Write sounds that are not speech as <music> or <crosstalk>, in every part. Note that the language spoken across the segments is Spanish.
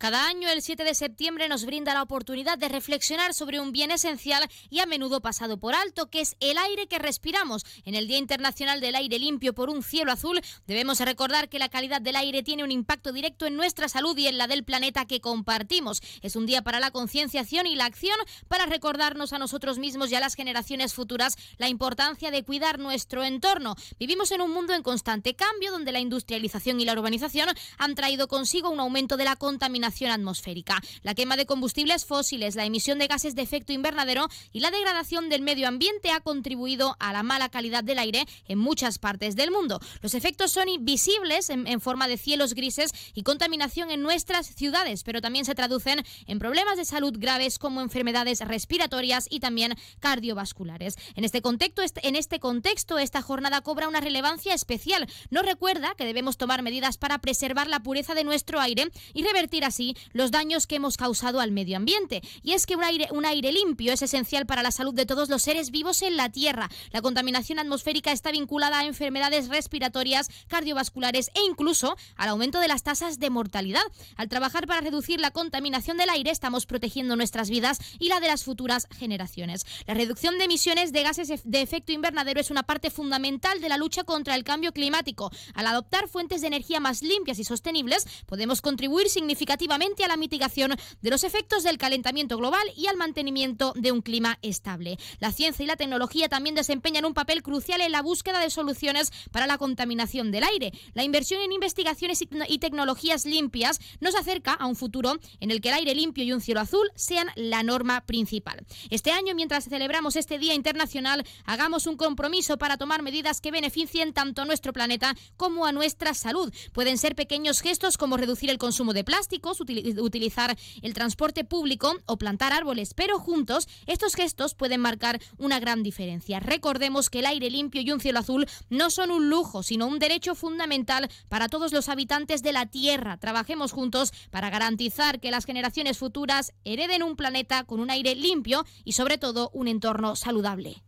Cada año, el 7 de septiembre, nos brinda la oportunidad de reflexionar sobre un bien esencial y a menudo pasado por alto, que es el aire que respiramos. En el Día Internacional del Aire Limpio por un Cielo Azul, debemos recordar que la calidad del aire tiene un impacto directo en nuestra salud y en la del planeta que compartimos. Es un día para la concienciación y la acción para recordarnos a nosotros mismos y a las generaciones futuras la importancia de cuidar nuestro entorno. Vivimos en un mundo en constante cambio donde la industrialización y la urbanización han traído consigo un aumento de la contaminación atmosférica. La quema de combustibles fósiles, la emisión de gases de efecto invernadero y la degradación del medio ambiente ha contribuido a la mala calidad del aire en muchas partes del mundo. Los efectos son visibles en, en forma de cielos grises y contaminación en nuestras ciudades, pero también se traducen en problemas de salud graves como enfermedades respiratorias y también cardiovasculares. En este contexto, en este contexto, esta jornada cobra una relevancia especial. Nos recuerda que debemos tomar medidas para preservar la pureza de nuestro aire y revertir así los daños que hemos causado al medio ambiente. Y es que un aire, un aire limpio es esencial para la salud de todos los seres vivos en la Tierra. La contaminación atmosférica está vinculada a enfermedades respiratorias, cardiovasculares e incluso al aumento de las tasas de mortalidad. Al trabajar para reducir la contaminación del aire, estamos protegiendo nuestras vidas y la de las futuras generaciones. La reducción de emisiones de gases de efecto invernadero es una parte fundamental de la lucha contra el cambio climático. Al adoptar fuentes de energía más limpias y sostenibles, podemos contribuir significativamente a la mitigación de los efectos del calentamiento global y al mantenimiento de un clima estable. La ciencia y la tecnología también desempeñan un papel crucial en la búsqueda de soluciones para la contaminación del aire. La inversión en investigaciones y tecnologías limpias nos acerca a un futuro en el que el aire limpio y un cielo azul sean la norma principal. Este año, mientras celebramos este Día Internacional, hagamos un compromiso para tomar medidas que beneficien tanto a nuestro planeta como a nuestra salud. Pueden ser pequeños gestos como reducir el consumo de plásticos, utilizar el transporte público o plantar árboles, pero juntos estos gestos pueden marcar una gran diferencia. Recordemos que el aire limpio y un cielo azul no son un lujo, sino un derecho fundamental para todos los habitantes de la Tierra. Trabajemos juntos para garantizar que las generaciones futuras hereden un planeta con un aire limpio y sobre todo un entorno saludable.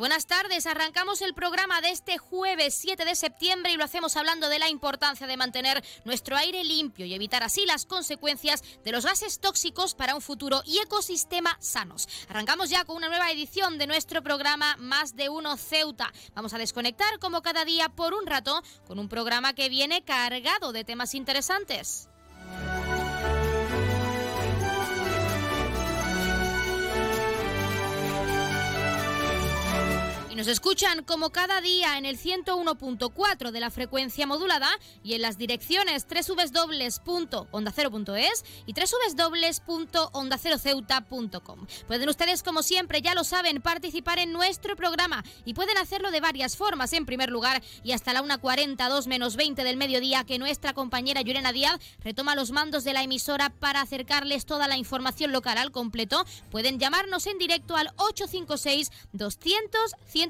Buenas tardes. Arrancamos el programa de este jueves 7 de septiembre y lo hacemos hablando de la importancia de mantener nuestro aire limpio y evitar así las consecuencias de los gases tóxicos para un futuro y ecosistema sanos. Arrancamos ya con una nueva edición de nuestro programa Más de Uno Ceuta. Vamos a desconectar como cada día por un rato con un programa que viene cargado de temas interesantes. Nos escuchan como cada día en el 101.4 de la frecuencia modulada y en las direcciones www.ondacero.es y www.ondaceroceuta.com. Pueden ustedes, como siempre, ya lo saben, participar en nuestro programa y pueden hacerlo de varias formas. En primer lugar, y hasta la 1.42 menos 20 del mediodía, que nuestra compañera Yurena Díaz retoma los mandos de la emisora para acercarles toda la información local al completo, pueden llamarnos en directo al 856 200 100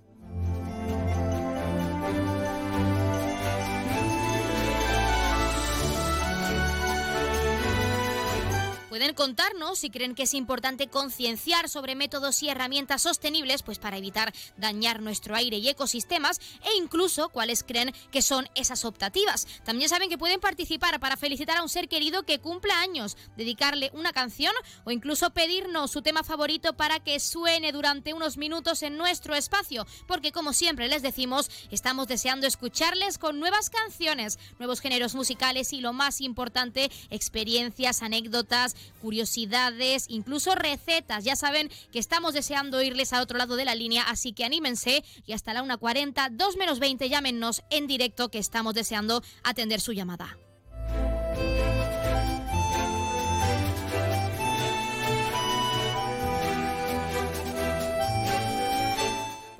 Pueden contarnos si creen que es importante concienciar sobre métodos y herramientas sostenibles pues para evitar dañar nuestro aire y ecosistemas e incluso cuáles creen que son esas optativas. También saben que pueden participar para felicitar a un ser querido que cumpla años, dedicarle una canción o incluso pedirnos su tema favorito para que suene durante unos minutos en nuestro espacio, porque como siempre les decimos, estamos deseando escucharles con nuevas canciones, nuevos géneros musicales y lo más importante, experiencias, anécdotas, curiosidades, incluso recetas. Ya saben que estamos deseando irles al otro lado de la línea, así que anímense y hasta la 1.40, 2 menos 20, llámenos en directo que estamos deseando atender su llamada.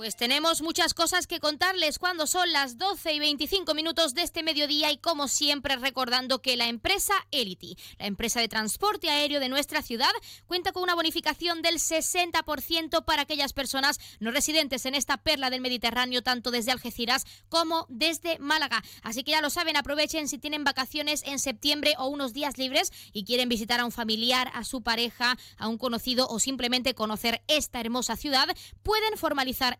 Pues tenemos muchas cosas que contarles cuando son las 12 y 25 minutos de este mediodía y como siempre recordando que la empresa Elity, la empresa de transporte aéreo de nuestra ciudad, cuenta con una bonificación del 60% para aquellas personas no residentes en esta perla del Mediterráneo, tanto desde Algeciras como desde Málaga. Así que ya lo saben, aprovechen si tienen vacaciones en septiembre o unos días libres y quieren visitar a un familiar, a su pareja, a un conocido o simplemente conocer esta hermosa ciudad, pueden formalizar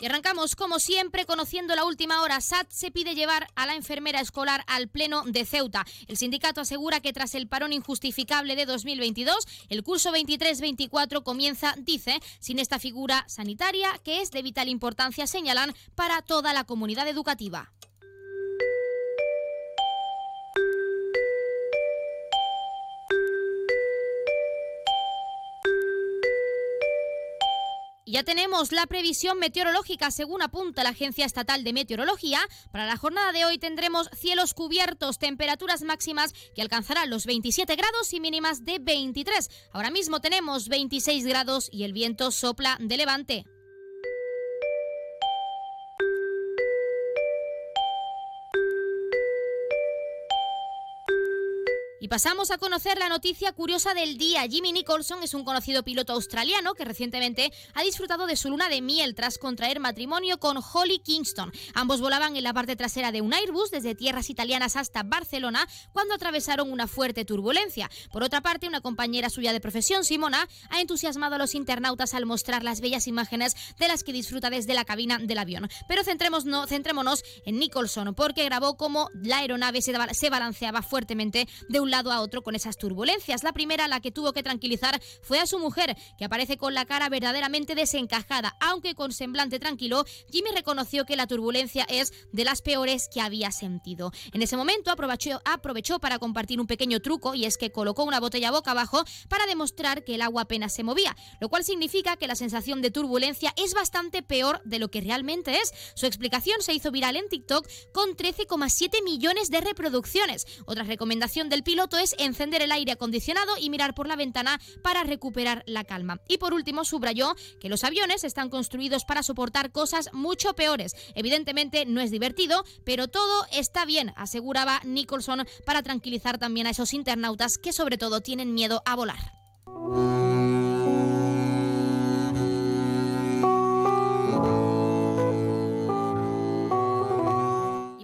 Y arrancamos, como siempre, conociendo la última hora. SAT se pide llevar a la enfermera escolar al Pleno de Ceuta. El sindicato asegura que tras el parón injustificable de 2022, el curso 23-24 comienza, dice, sin esta figura sanitaria que es de vital importancia, señalan, para toda la comunidad educativa. Ya tenemos la previsión meteorológica según apunta la Agencia Estatal de Meteorología. Para la jornada de hoy tendremos cielos cubiertos, temperaturas máximas que alcanzarán los 27 grados y mínimas de 23. Ahora mismo tenemos 26 grados y el viento sopla de levante. Y pasamos a conocer la noticia curiosa del día. Jimmy Nicholson es un conocido piloto australiano que recientemente ha disfrutado de su luna de miel tras contraer matrimonio con Holly Kingston. Ambos volaban en la parte trasera de un Airbus desde tierras italianas hasta Barcelona cuando atravesaron una fuerte turbulencia. Por otra parte, una compañera suya de profesión, Simona, ha entusiasmado a los internautas al mostrar las bellas imágenes de las que disfruta desde la cabina del avión. Pero centrémonos en Nicholson porque grabó cómo la aeronave se balanceaba fuertemente de un lado a otro con esas turbulencias. La primera, la que tuvo que tranquilizar, fue a su mujer, que aparece con la cara verdaderamente desencajada. Aunque con semblante tranquilo, Jimmy reconoció que la turbulencia es de las peores que había sentido. En ese momento aprovechó, aprovechó para compartir un pequeño truco y es que colocó una botella boca abajo para demostrar que el agua apenas se movía, lo cual significa que la sensación de turbulencia es bastante peor de lo que realmente es. Su explicación se hizo viral en TikTok con 13,7 millones de reproducciones. Otra recomendación del piloto es encender el aire acondicionado y mirar por la ventana para recuperar la calma. Y por último, subrayó que los aviones están construidos para soportar cosas mucho peores. Evidentemente no es divertido, pero todo está bien, aseguraba Nicholson para tranquilizar también a esos internautas que sobre todo tienen miedo a volar.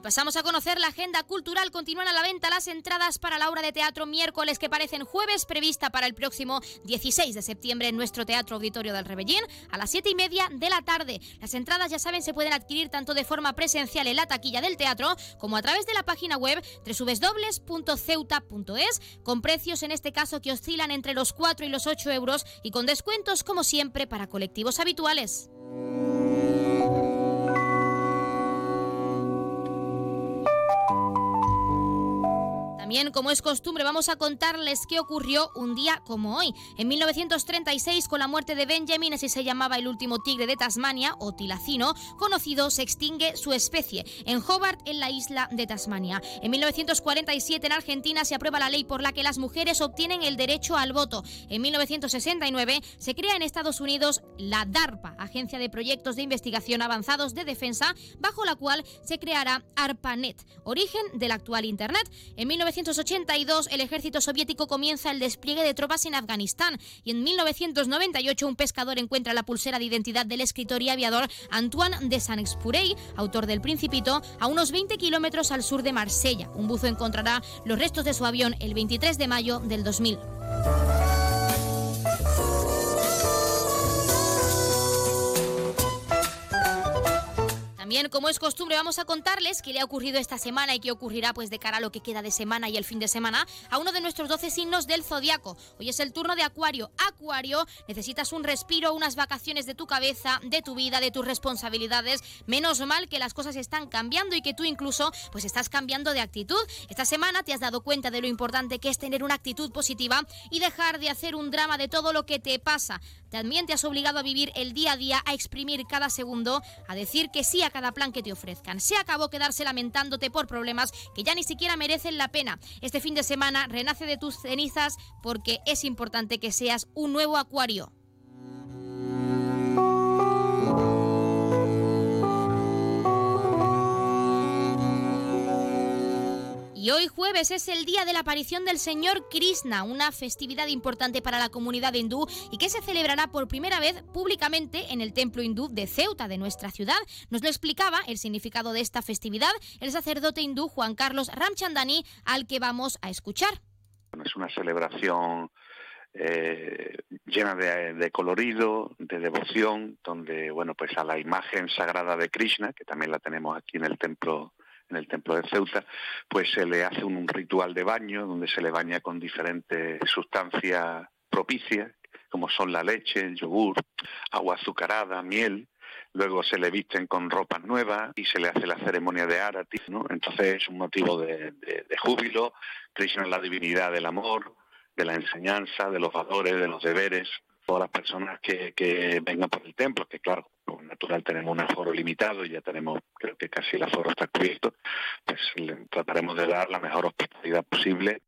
Pasamos a conocer la agenda cultural. Continúan a la venta las entradas para la obra de teatro miércoles que parecen jueves, prevista para el próximo 16 de septiembre en nuestro Teatro Auditorio del Rebellín a las 7 y media de la tarde. Las entradas, ya saben, se pueden adquirir tanto de forma presencial en la taquilla del teatro como a través de la página web www.ceuta.es con precios en este caso que oscilan entre los 4 y los 8 euros y con descuentos como siempre para colectivos habituales. También, como es costumbre, vamos a contarles qué ocurrió un día como hoy. En 1936, con la muerte de Benjamin, así se llamaba el último tigre de Tasmania, o tilacino, conocido, se extingue su especie en Hobart, en la isla de Tasmania. En 1947, en Argentina, se aprueba la ley por la que las mujeres obtienen el derecho al voto. En 1969, se crea en Estados Unidos la DARPA, Agencia de Proyectos de Investigación Avanzados de Defensa, bajo la cual se creará ARPANET, origen del actual Internet. En 1982 el ejército soviético comienza el despliegue de tropas en Afganistán y en 1998 un pescador encuentra la pulsera de identidad del escritor y aviador Antoine de Saint-Exupéry, autor del Principito, a unos 20 kilómetros al sur de Marsella. Un buzo encontrará los restos de su avión el 23 de mayo del 2000. También, como es costumbre, vamos a contarles qué le ha ocurrido esta semana y qué ocurrirá pues de cara a lo que queda de semana y el fin de semana a uno de nuestros 12 signos del zodiaco. Hoy es el turno de Acuario. Acuario, necesitas un respiro, unas vacaciones de tu cabeza, de tu vida, de tus responsabilidades. Menos mal que las cosas están cambiando y que tú incluso pues estás cambiando de actitud. Esta semana te has dado cuenta de lo importante que es tener una actitud positiva y dejar de hacer un drama de todo lo que te pasa. También te has obligado a vivir el día a día, a exprimir cada segundo, a decir que sí a cada plan que te ofrezcan. Se acabó quedarse lamentándote por problemas que ya ni siquiera merecen la pena. Este fin de semana renace de tus cenizas porque es importante que seas un nuevo acuario. Y hoy jueves es el día de la aparición del Señor Krishna, una festividad importante para la comunidad hindú y que se celebrará por primera vez públicamente en el templo hindú de Ceuta, de nuestra ciudad. Nos lo explicaba el significado de esta festividad el sacerdote hindú Juan Carlos Ramchandani, al que vamos a escuchar. Es una celebración eh, llena de, de, colorido, de devoción, donde, bueno, pues a la imagen sagrada de Krishna, que también la tenemos aquí en el templo en el templo de Ceuta, pues se le hace un, ritual de baño donde se le baña con diferentes sustancias propicias, como son la leche, el yogur, agua azucarada, miel, luego se le visten con ropas nuevas y se le hace la ceremonia de Arati, ¿no? Entonces es un motivo de, de júbilo, Krishna es la divinidad del amor, de la enseñanza, de los valores, de los deberes, todas las personas que, que vengan por el templo, que claro, como natural tenemos un aforo limitado y ya tenemos, creo que casi el aforo está cubierto, pues trataremos de dar la mejor hospitalidad posible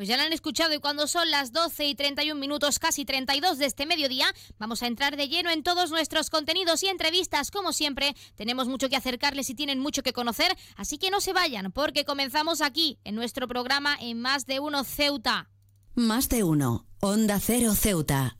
pues ya lo han escuchado y cuando son las 12 y 31 minutos, casi 32 de este mediodía, vamos a entrar de lleno en todos nuestros contenidos y entrevistas. Como siempre, tenemos mucho que acercarles y tienen mucho que conocer, así que no se vayan porque comenzamos aquí en nuestro programa en Más de Uno Ceuta. Más de Uno, Onda Cero Ceuta,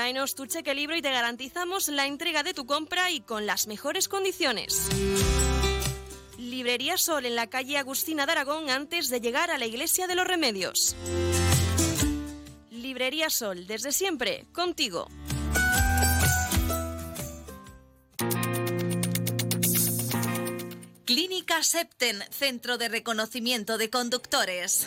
Tráenos tu cheque libro y te garantizamos la entrega de tu compra y con las mejores condiciones. Librería Sol en la calle Agustina de Aragón antes de llegar a la Iglesia de los Remedios. Librería Sol, desde siempre, contigo. Clínica Septen, Centro de Reconocimiento de Conductores.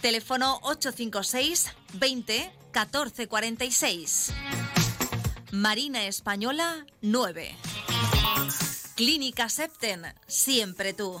Teléfono 856 20 14 46. Marina Española 9. Clínica Septen, siempre tú.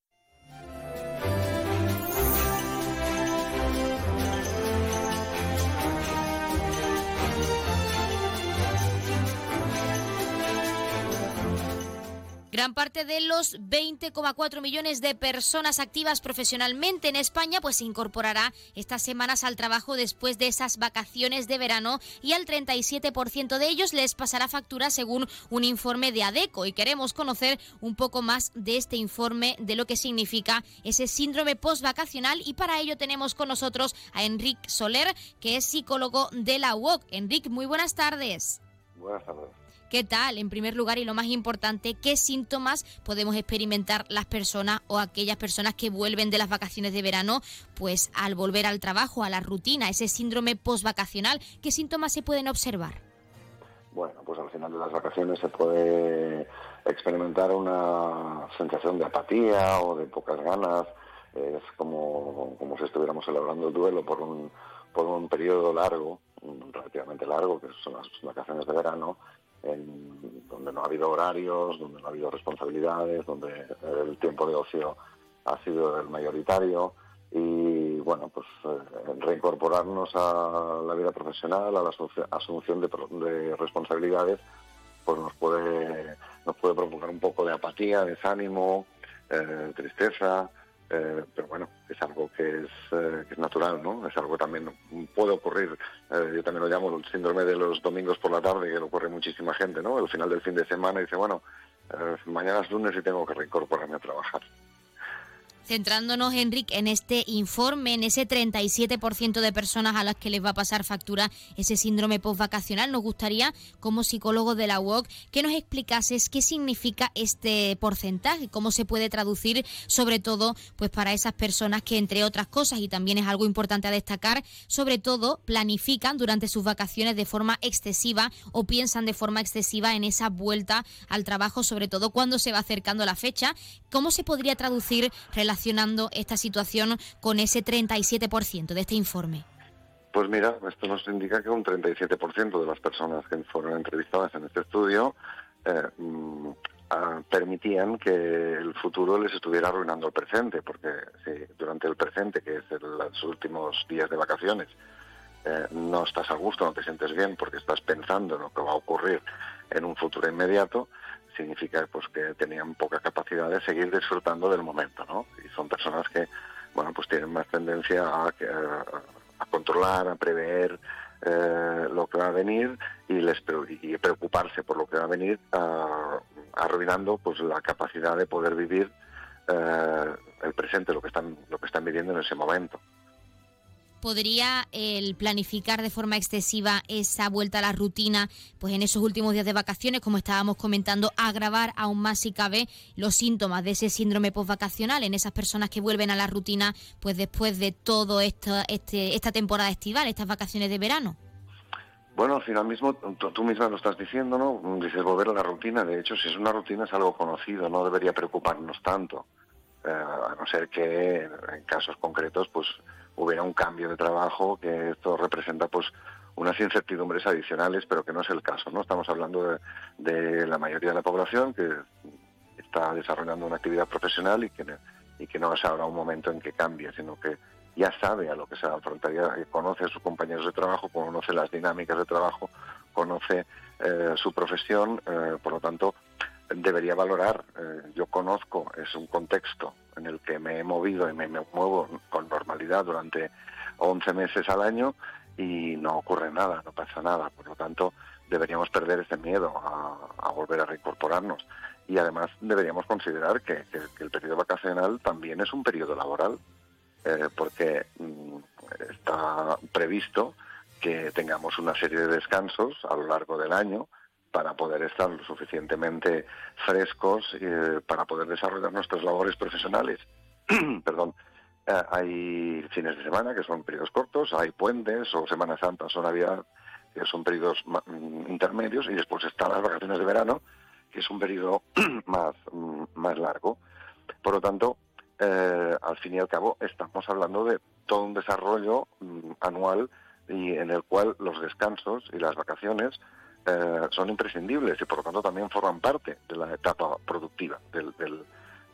Gran parte de los 20,4 millones de personas activas profesionalmente en España pues se incorporará estas semanas al trabajo después de esas vacaciones de verano y al 37% de ellos les pasará factura según un informe de ADECO y queremos conocer un poco más de este informe de lo que significa ese síndrome postvacacional y para ello tenemos con nosotros a Enrique Soler que es psicólogo de la UOC. Enrique, muy buenas tardes. Buenas tardes. ¿Qué tal? En primer lugar y lo más importante, ¿qué síntomas podemos experimentar las personas o aquellas personas que vuelven de las vacaciones de verano, pues al volver al trabajo, a la rutina, ese síndrome postvacacional? ¿Qué síntomas se pueden observar? Bueno, pues al final de las vacaciones se puede experimentar una sensación de apatía o de pocas ganas. Es como, como si estuviéramos celebrando el duelo por un, por un periodo largo, relativamente largo, que son las vacaciones de verano, en, donde no ha habido horarios, donde no ha habido responsabilidades, donde el tiempo de ocio ha sido el mayoritario. Y bueno, pues eh, reincorporarnos a la vida profesional, a la asunción de, responsabilidades, pues nos puede, nos puede provocar un poco de apatía, desánimo, eh, tristeza, eh, pero bueno, es algo que es, eh, que es natural, ¿no? Es algo que también puede ocurrir, eh, yo también lo llamo el síndrome de los domingos por la tarde, que le ocurre muchísima gente, ¿no? Al final del fin de semana dice, bueno, mañana es lunes y tengo que reincorporarme a trabajar. Centrándonos, Enrique, en este informe, en ese 37% de personas a las que les va a pasar factura ese síndrome postvacacional, nos gustaría, como psicólogo de la UOC, que nos explicases qué significa este porcentaje, cómo se puede traducir, sobre todo, pues para esas personas que, entre otras cosas, y también es algo importante a destacar, sobre todo planifican durante sus vacaciones de forma excesiva o piensan de forma excesiva en esa vuelta al trabajo, sobre todo cuando se va acercando la fecha. ¿Cómo se podría traducir relacionando esta situación con ese 37% de este informe? Pues mira, esto nos indica que un 37% de las personas que fueron entrevistadas en este estudio eh, mm, ah, permitían que el futuro les estuviera arruinando el presente, porque si durante el presente, que es los últimos días de vacaciones, eh, no estás a gusto, no te sientes bien porque estás pensando en lo que va a ocurrir en un futuro inmediato, significa pues que tenían poca capacidad de seguir disfrutando del momento, ¿no? Y son personas que, bueno, pues tienen más tendencia a, a, controlar, a prever eh, lo que va a venir y, les, y preocuparse por lo que va a venir, arruinando pues la capacidad de poder vivir eh, el presente, lo que están, lo que están viviendo en ese momento. ¿Podría el planificar de forma excesiva esa vuelta a la rutina, pues en esos últimos días de vacaciones, como estábamos comentando, agravar aún más si cabe los síntomas de ese síndrome postvacacional en esas personas que vuelven a la rutina, pues después de todo esto, este, esta temporada estival, estas vacaciones de verano? Bueno, al final mismo, tú, misma lo estás diciendo, ¿no? Dices volver a la rutina. De hecho, si es una rutina es algo conocido, no debería preocuparnos tanto. Eh, a no ser que en casos concretos, pues hubiera un cambio de trabajo, que esto representa, pues, unas incertidumbres adicionales, pero que no es el caso, ¿no? Estamos hablando de, la mayoría de la población que está desarrollando una actividad profesional y que, y que no es ahora un momento en que cambie, sino que ya sabe a lo que se afrontaría, conoce a sus compañeros de trabajo, conoce las dinámicas de trabajo, conoce eh, su profesión, eh, por lo tanto, debería valorar. Eh, yo conozco, es un contexto en el que me he movido y me, muevo con normalidad durante 11 meses al año y no ocurre nada, no pasa nada. Por lo tanto, deberíamos perder ese miedo a, volver a reincorporarnos. Y además deberíamos considerar que el periodo vacacional también es un periodo laboral eh, porque mm, está previsto que tengamos una serie de descansos a lo largo del año para poder estar lo suficientemente frescos eh, para poder desarrollar nuestras labores profesionales. <clears throat> Perdón. Eh, hay fines de semana que son periodos cortos, hay puentes o Semana Santa o Navidad que son periodos mm, intermedios y después están las vacaciones de verano que es un periodo <clears throat> más, mm, más largo. Por lo tanto, eh, al fin y al cabo estamos hablando de todo un desarrollo mm, anual y en el cual los descansos y las vacaciones eh, son imprescindibles y por lo tanto también forman parte de la etapa productiva del,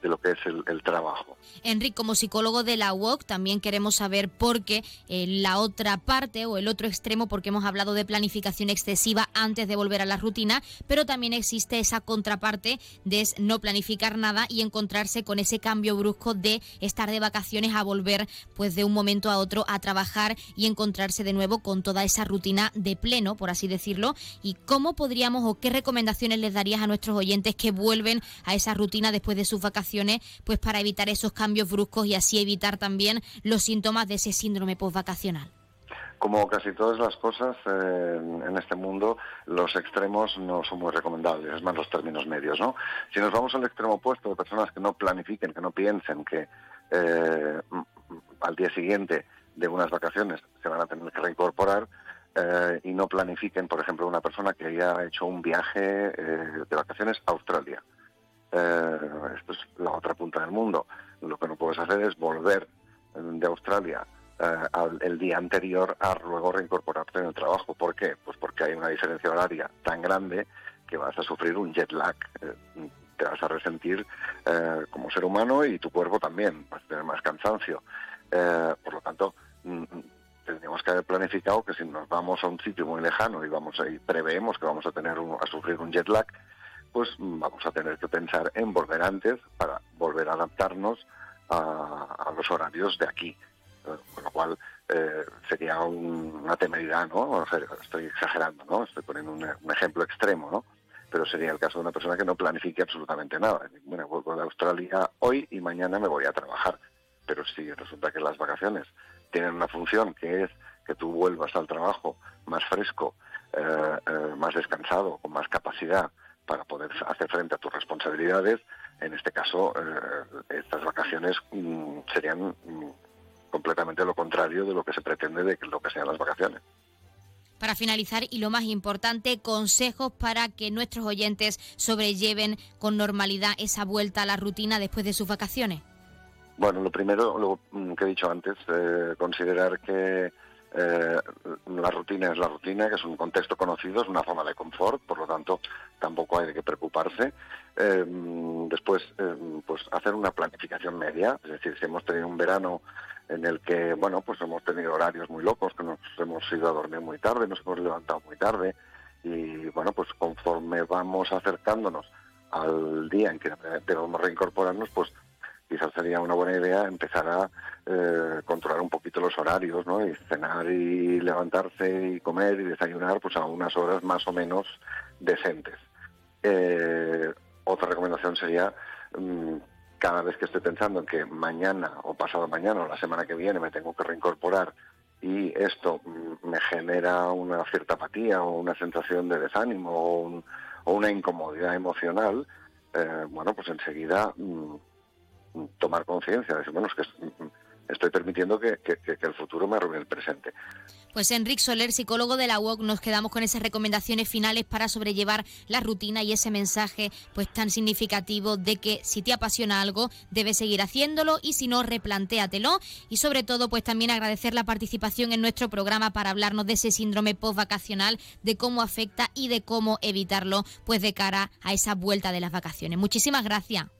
de lo que es el, trabajo. Enrique, como psicólogo de la UOC, también queremos saber por qué eh, la otra parte o el otro extremo, porque hemos hablado de planificación excesiva antes de volver a la rutina, pero también existe esa contraparte de no planificar nada y encontrarse con ese cambio brusco de estar de vacaciones a volver pues de un momento a otro a trabajar y encontrarse de nuevo con toda esa rutina de pleno, por así decirlo, y cómo podríamos o qué recomendaciones les darías a nuestros oyentes que vuelven a esa rutina después de sus vacaciones pues para evitar esos cambios bruscos y así evitar también los síntomas de ese síndrome postvacacional? Como casi todas las cosas eh, en este mundo, los extremos no son muy recomendables, es más los términos medios, ¿no? Si nos vamos al extremo opuesto de personas que no planifiquen, que no piensen que eh, al día siguiente de unas vacaciones se van a tener que reincorporar, eh, y no planifiquen, por ejemplo, una persona que haya hecho un viaje de vacaciones a Australia eh, esto es la otra punta del mundo. Lo que no puedes hacer es volver de Australia eh, el día anterior a luego reincorporarte en el trabajo. ¿Por qué? Pues porque hay una diferencia horaria tan grande que vas a sufrir un jet lag. Eh, te vas a resentir como ser humano y tu cuerpo también, vas a tener más cansancio. por lo tanto, mm, mm, tendríamos que haber planificado que si nos vamos a un sitio muy lejano y vamos y preveemos que vamos a tener a sufrir un jet lag, pues vamos a tener que pensar en volver antes para volver a adaptarnos a, los horarios de aquí. Eh, con lo cual eh, sería una temeridad, ¿no? Estoy exagerando, ¿no? Estoy poniendo un, ejemplo extremo, ¿no? Pero sería el caso de una persona que no planifique absolutamente nada. Bueno, vuelvo de Australia hoy y mañana me voy a trabajar. Pero si resulta que las vacaciones tienen una función que es que tú vuelvas al trabajo más fresco, eh, más descansado, con más capacidad, para poder hacer frente a tus responsabilidades. En este caso, eh, estas vacaciones mm, serían mm, completamente lo contrario de lo que se pretende de lo que sean las vacaciones. Para finalizar, y lo más importante, consejos para que nuestros oyentes sobrelleven con normalidad esa vuelta a la rutina después de sus vacaciones. Bueno, lo primero, lo mm, que he dicho antes, eh, considerar que eh, la rutina es la rutina, que es un contexto conocido, es una zona de confort, por lo tanto tampoco hay que preocuparse. Eh, después, eh, pues hacer una planificación media, es decir, si hemos tenido un verano en el que, bueno, pues hemos tenido horarios muy locos, que nos hemos ido a dormir muy tarde, nos hemos levantado muy tarde, y bueno, pues conforme vamos acercándonos al día en que debemos reincorporarnos, pues quizás sería una buena idea empezar a eh, controlar un poquito los horarios, ¿no? Y cenar y levantarse y comer y desayunar pues a unas horas más o menos decentes. Eh, otra recomendación sería mm, cada vez que esté pensando en que mañana o pasado mañana o la semana que viene me tengo que reincorporar y esto mm, me genera una cierta apatía o una sensación de desánimo o, una incomodidad emocional, eh, bueno, pues enseguida mm, tomar conciencia, decir, bueno, es que estoy permitiendo que, el futuro me arruine el presente. Pues Enrique Soler, psicólogo de la UOC, nos quedamos con esas recomendaciones finales para sobrellevar la rutina y ese mensaje pues tan significativo de que si te apasiona algo, debes seguir haciéndolo y si no, replantéatelo. Y sobre todo, pues también agradecer la participación en nuestro programa para hablarnos de ese síndrome postvacacional, de cómo afecta y de cómo evitarlo, pues de cara a esa vuelta de las vacaciones. Muchísimas gracias.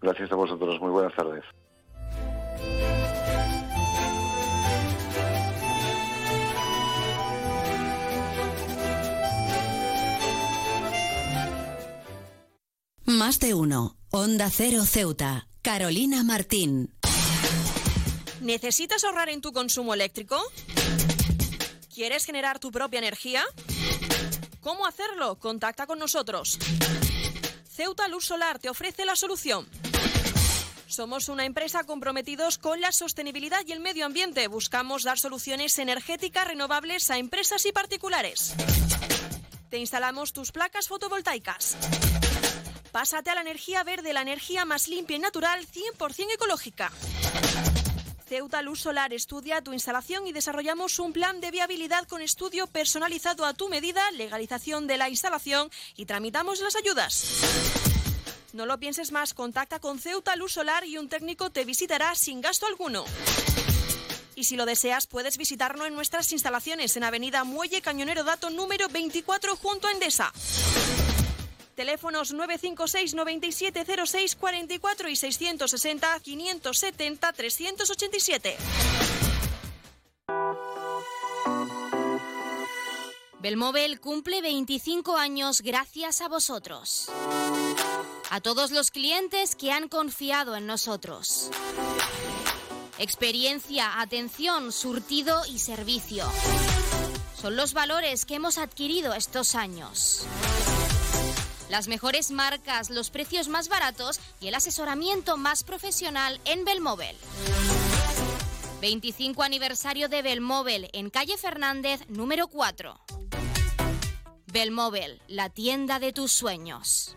Gracias a vosotros. Muy buenas tardes. Más de uno. Onda Cero Ceuta. Carolina Martín. ¿Necesitas ahorrar en tu consumo eléctrico? ¿Quieres generar tu propia energía? ¿Cómo hacerlo? Contacta con nosotros. Ceuta Luz Solar te ofrece la solución. Somos una empresa comprometidos con la sostenibilidad y el medio ambiente. Buscamos dar soluciones energéticas renovables a empresas y particulares. Te instalamos tus placas fotovoltaicas. Pásate a la energía verde, la energía más limpia y natural, 100% ecológica. Ceuta Luz Solar estudia tu instalación y desarrollamos un plan de viabilidad con estudio personalizado a tu medida, legalización de la instalación y tramitamos las ayudas. No lo pienses más, contacta con Ceuta Luz Solar y un técnico te visitará sin gasto alguno. Y si lo deseas, puedes visitarnos en nuestras instalaciones en Avenida Muelle Cañonero Dato número 24 junto a Endesa. Teléfonos 956 9706 44 y 660 570 387. Belmóvil cumple 25 años gracias a vosotros. A todos los clientes que han confiado en nosotros. Experiencia, atención, surtido y servicio. Son los valores que hemos adquirido estos años las mejores marcas, los precios más baratos y el asesoramiento más profesional en Belmóvil. 25 aniversario de Belmóvil en calle Fernández número 4. Belmóvil, la tienda de tus sueños.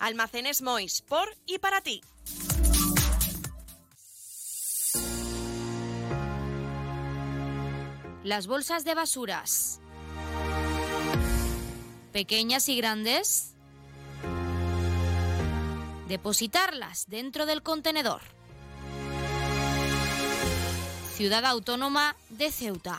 Almacenes Mois, por y para ti. Las bolsas de basuras. Pequeñas y grandes. Depositarlas dentro del contenedor. Ciudad Autónoma de Ceuta.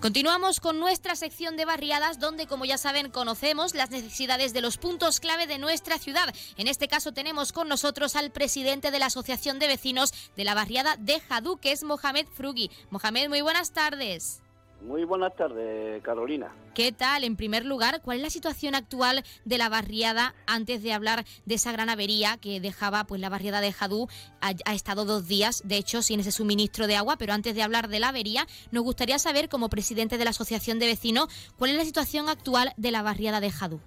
Continuamos con nuestra sección de barriadas donde, como ya saben, conocemos las necesidades de los puntos clave de nuestra ciudad. En este caso tenemos con nosotros al presidente de la Asociación de Vecinos de la barriada de Jadú, que es Mohamed Frugi. Mohamed, muy buenas tardes. Muy buenas tardes, Carolina. ¿Qué tal? En primer lugar, ¿cuál es la situación actual de la barriada antes de hablar de esa gran avería que dejaba pues la barriada de Jadú? Ha, ha, estado dos días, de hecho, sin ese suministro de agua, pero antes de hablar de la avería, nos gustaría saber, como presidente de la Asociación de Vecinos, cuál es la situación actual de la barriada de Jadú.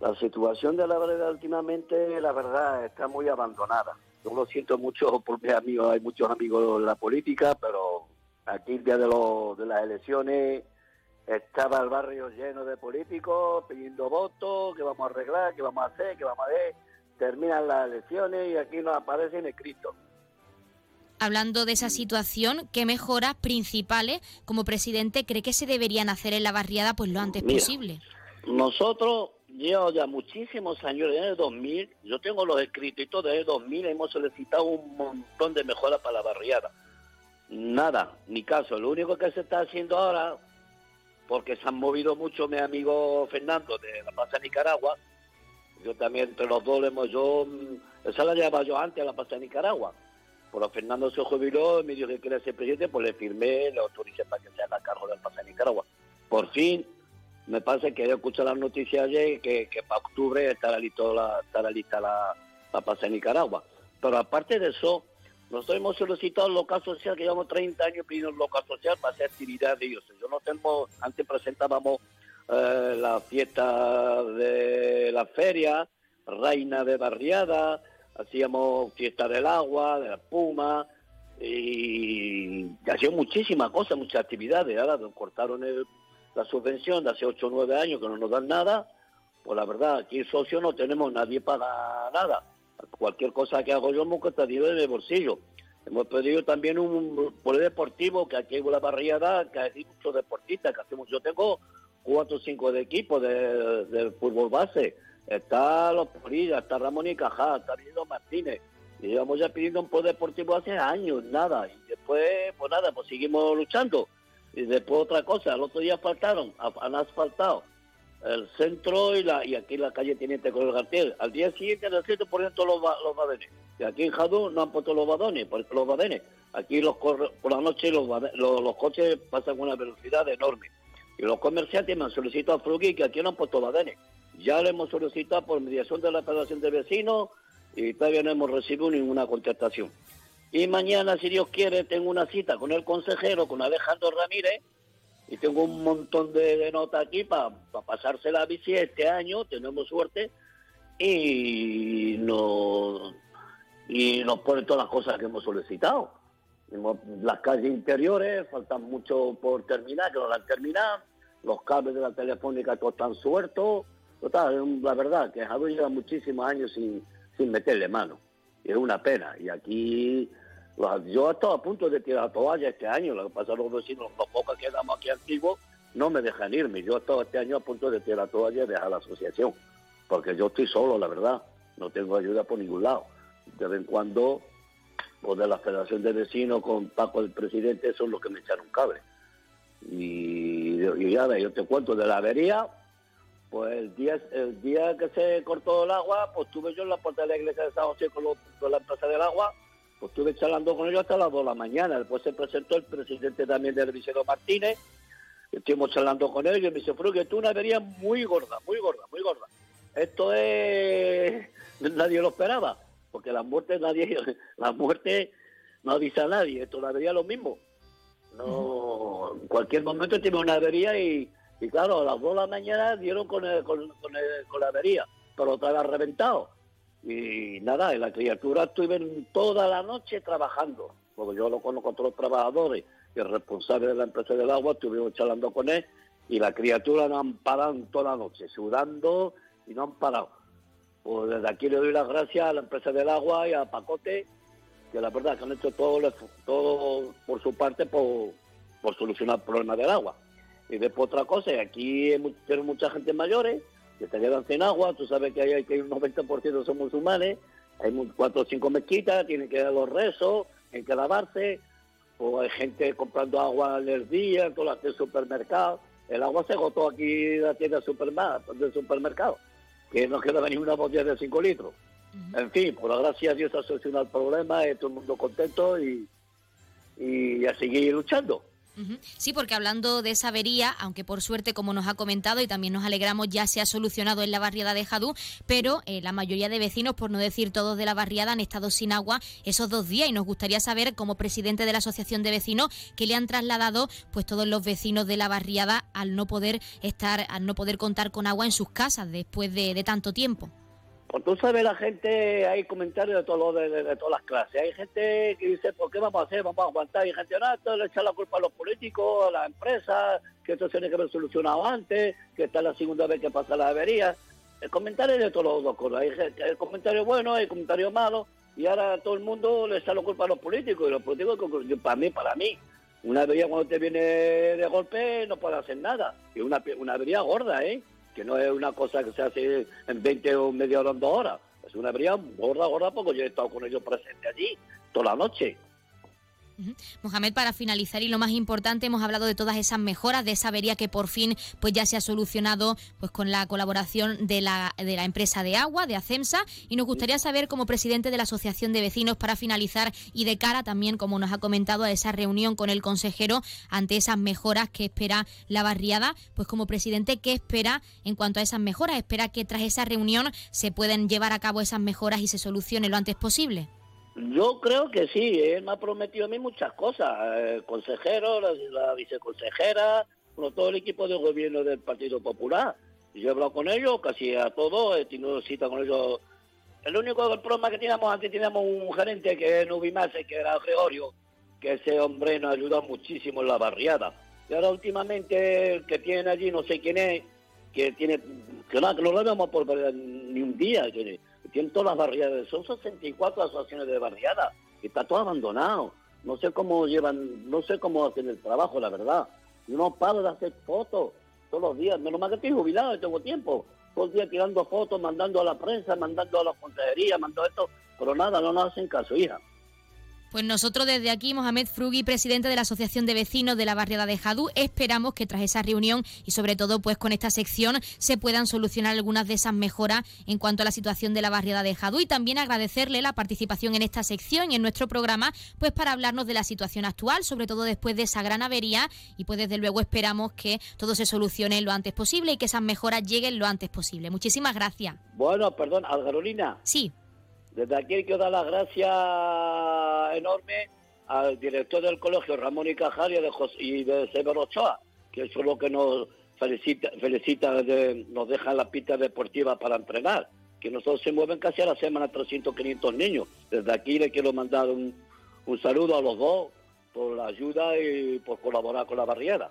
La situación de la barriada últimamente, la verdad, está muy abandonada. Yo lo siento mucho por mis amigos, hay muchos amigos en la política, pero aquí el día de, los, de las elecciones estaba el barrio lleno de políticos pidiendo votos, que vamos a arreglar, que vamos a hacer, que vamos a ver. Terminan las elecciones y aquí nos aparecen escritos. Hablando de esa situación, ¿qué mejoras principales como presidente cree que se deberían hacer en la barriada pues lo antes Mira, posible? Nosotros, llevo ya muchísimos años, desde el 2000, yo tengo los escritos y todo, desde el 2000 hemos solicitado un montón de mejoras para la barriada. Nada, ni caso. Lo único que se está haciendo ahora, porque se han movido mucho mi amigo Fernando de La Plaza de Nicaragua, yo también entre los dos hemos, yo, mm, esa la llevaba yo antes a La Plaza de Nicaragua, pero Fernando se jubiló, me dijo que quería ser presidente, pues le firmé, le autoricé para que se haga cargo de La Plaza de Nicaragua. Por fin, me parece que yo escuché las noticias ayer que, que para octubre estará, listo la, estará lista la, la Plaza de Nicaragua. Pero aparte de eso, nosotros hemos solicitado el local social, que llevamos 30 años pidiendo el local social para hacer actividad de ellos. Yo no tengo, antes presentábamos eh, la fiesta de la feria, reina de barriada, hacíamos fiesta del agua, de la espuma, y, hacíamos muchísimas cosas, muchas actividades. Ahora nos cortaron la subvención de hace 8 o 9 años que no nos dan nada, pues la verdad, aquí socio no tenemos nadie para nada cualquier cosa que hago yo me cuesta dinero de bolsillo. Hemos pedido también un polideportivo, que aquí en la barriada, que hay muchos deportistas, que hacemos. Yo tengo cuatro o cinco de equipos de, fútbol base. Está Los Porillas, está Ramón y Cajá, está Viniendo Martínez. Y llevamos ya pidiendo un polideportivo hace años, nada. Y después, pues nada, pues seguimos luchando. Y después otra cosa, el otro día faltaron, han asfaltado el centro y la y aquí la calle Teniente Coronel García. Al día siguiente en el centro ponían todos los, los badenes. Y aquí en Jadú no han puesto los badones, los badenes. Aquí los por la noche los, los, los, coches pasan con una velocidad enorme. Y los comerciantes me han solicitado a Frugui que aquí no han puesto badenes. Ya le hemos solicitado por mediación de la Federación de Vecinos y todavía no hemos recibido ninguna contestación. Y mañana, si Dios quiere, tengo una cita con el consejero, con Alejandro Ramírez, y tengo un montón de, notas aquí para pa pasarse la bici este año, tenemos suerte, y nos, y nos ponen todas las cosas que hemos solicitado. Las calles interiores faltan mucho por terminar, que no las han terminado, los cables de la telefónica todos están sueltos, total, la verdad que Javier lleva muchísimos años sin, sin meterle mano, es una pena, y aquí yo estaba a punto de tirar la toalla este año, lo que pasa los vecinos, los pocos que quedamos aquí antiguos, no me dejan irme. Yo estaba este año a punto de tirar la toalla y dejar la asociación, porque yo estoy solo, la verdad, no tengo ayuda por ningún lado. De vez en cuando, pues de la Federación de Vecinos con Paco el presidente, son los que me echaron cable. Y, y ya yo te cuento de la avería, pues el día, el día que se cortó el agua, pues estuve yo en la puerta de la iglesia de San José con, los, con la empresa del agua, pues estuve charlando con ellos hasta las 2 de la mañana. Después se presentó el presidente también del Vicero Martínez. Estuvimos charlando con ellos y me dice, que tú una avería muy gorda, muy gorda, muy gorda. Esto es... <laughs> Nadie lo esperaba, porque la muerte nadie... <laughs> La muerte no avisa a nadie. Esto la avería lo mismo. No... En cualquier momento tiene una avería y, claro, a las 2 de la mañana dieron con, con, con, la avería, pero vez reventado. Y nada, la criatura estuvieron toda la noche trabajando, porque yo lo conozco a todos los trabajadores, el responsable de la empresa del agua, estuvimos charlando con él, y la criatura no han parado toda la noche, sudando y no han parado. Pues desde aquí le doy las gracias a la empresa del agua y a Pacote, que la verdad que han hecho todo, todo por su parte por, por solucionar el problema del agua. Y después otra cosa, aquí tenemos mucha gente mayores, que se quedan sin agua, tú sabes que hay, que un 90% son musulmanes, hay cuatro o cinco mezquitas, tienen que a los rezos, tienen que lavarse, o hay gente comprando agua en el día, todo el supermercado. El agua se agotó aquí en la tienda del supermercado, que no queda ni una botella de 5 litros. Uh -huh. En fin, por la gracia a Dios ha solucionado el problema, y todo el mundo contento y, y a seguir luchando. Sí, porque hablando de esa avería, aunque por suerte, como nos ha comentado y también nos alegramos, ya se ha solucionado en la barriada de Jadú, pero eh, la mayoría de vecinos, por no decir todos de la barriada, han estado sin agua esos dos días y nos gustaría saber, como presidente de la Asociación de Vecinos, que le han trasladado pues todos los vecinos de la barriada al no poder estar, al no poder contar con agua en sus casas después de tanto tiempo. Pues tú sabes, la gente, hay comentarios de, todo, de, de, todas las clases. Hay gente que dice, ¿por qué vamos a hacer? Vamos a aguantar. Y gente, no, esto le echa la culpa a los políticos, a las empresas, que esto tiene que haber solucionado antes, que esta es la segunda vez que pasa la avería. El comentario de todos los dos colores. Hay, hay comentario bueno, hay comentario malo, y ahora todo el mundo le echa la culpa a los políticos. Y los políticos, para mí, para mí, una avería cuando te viene de golpe no puede hacer nada. Y una, una avería gorda, ¿eh? Que no es una cosa que se hace en 20 o media hora o dos horas. Es una bría gorda, gorda, porque yo he estado con ellos presentes allí toda la noche. Mohamed, para finalizar y lo más importante, hemos hablado de todas esas mejoras, de esa avería que por fin pues ya se ha solucionado pues con la colaboración de la, de la empresa de agua, de ACEMSA, y nos gustaría saber como presidente de la Asociación de Vecinos para finalizar y de cara también, como nos ha comentado, a esa reunión con el consejero ante esas mejoras que espera la barriada, pues como presidente, ¿qué espera en cuanto a esas mejoras? ¿Espera que tras esa reunión se puedan llevar a cabo esas mejoras y se solucione lo antes posible? Yo creo que sí, él me ha prometido a mí muchas cosas, el consejero, la, viceconsejera, todo el equipo de gobierno del Partido Popular. Yo he hablado con ellos, casi a todos, he tenido cita con ellos. El único problema que teníamos antes, teníamos un gerente que no vi más, que era Gregorio, que ese hombre nos ayudó muchísimo en la barriada. Y ahora últimamente el que tiene allí, no sé quién es, que tiene, que no, que no lo vemos por ni un día, tienen todas las barriadas, son 64 asociaciones de barriada, y está todo abandonado. No sé cómo llevan, no sé cómo hacen el trabajo, la verdad. No paro de hacer fotos todos los días, menos mal que estoy jubilado y tengo tiempo. Todo el día tirando fotos, mandando a la prensa, mandando a la consejería, mandando esto, pero nada, no nos hacen caso, hija. Pues nosotros desde aquí, Mohamed Frugui, presidente de la Asociación de Vecinos de la Barriada de Jadú, esperamos que tras esa reunión y sobre todo pues con esta sección se puedan solucionar algunas de esas mejoras en cuanto a la situación de la Barriada de Jadú y también agradecerle la participación en esta sección y en nuestro programa pues para hablarnos de la situación actual, sobre todo después de esa gran avería y pues desde luego esperamos que todo se solucione lo antes posible y que esas mejoras lleguen lo antes posible. Muchísimas gracias. Bueno, perdón, Carolina. Sí. Desde aquí quiero dar las gracias enormes al director del colegio, Ramón y Cajal, y de, Severo Ochoa, que es lo que nos felicita, felicita nos dejan la pista deportiva para entrenar, que nosotros se mueven casi a la semana 300, 500 niños. Desde aquí le quiero mandar un saludo a los dos por la ayuda y por colaborar con la barriera.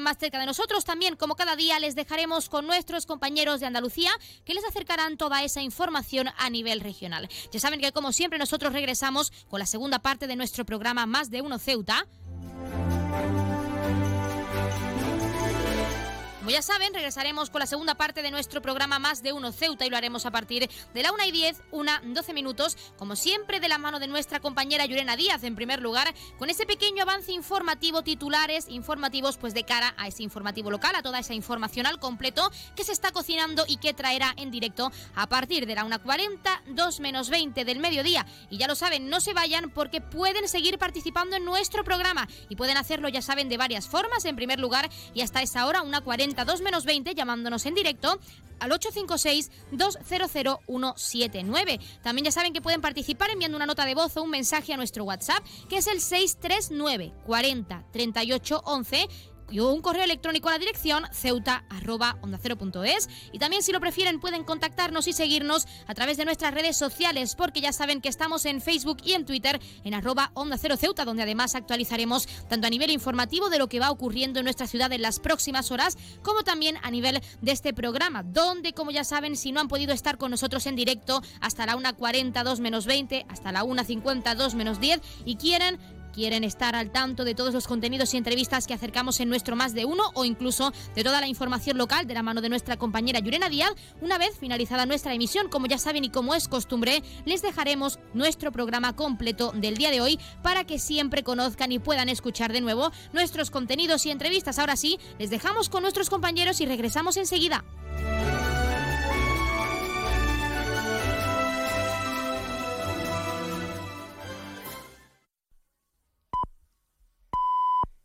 más cerca de nosotros. También, como cada día, les dejaremos con nuestros compañeros de Andalucía que les acercarán toda esa información a nivel regional. Ya saben que, como siempre, nosotros regresamos con la segunda parte de nuestro programa Más de Uno Ceuta. Ya saben, regresaremos con la segunda parte de nuestro programa Más de Uno Ceuta y lo haremos a partir de la 1 y 10, una 12 minutos, como siempre de la mano de nuestra compañera Yurena Díaz, en primer lugar, con ese pequeño avance informativo, titulares informativos, pues de cara a ese informativo local, a toda esa información al completo que se está cocinando y que traerá en directo a partir de la 1.40, 2 menos 20 del mediodía. Y ya lo saben, no se vayan porque pueden seguir participando en nuestro programa y pueden hacerlo, ya saben, de varias formas. En primer lugar, y hasta esa hora, 1.40 2 menos 20 llamándonos en directo al 856-200-179. También ya saben que pueden participar enviando una nota de voz o un mensaje a nuestro WhatsApp, que es el 639 40 38 11 un correo electrónico a la dirección ceuta.ondacero.es y también si lo prefieren pueden contactarnos y seguirnos a través de nuestras redes sociales porque ya saben que estamos en Facebook y en Twitter en arroba Onda Cero Ceuta donde además actualizaremos tanto a nivel informativo de lo que va ocurriendo en nuestra ciudad en las próximas horas como también a nivel de este programa donde como ya saben si no han podido estar con nosotros en directo hasta la 1.40 2 menos 20 hasta la 1.50 2 menos 10 y quieren quieren estar al tanto de todos los contenidos y entrevistas que acercamos en nuestro Más de Uno o incluso de toda la información local de la mano de nuestra compañera Yurena Díaz, una vez finalizada nuestra emisión, como ya saben y como es costumbre, les dejaremos nuestro programa completo del día de hoy para que siempre conozcan y puedan escuchar de nuevo nuestros contenidos y entrevistas. Ahora sí, les dejamos con nuestros compañeros y regresamos enseguida.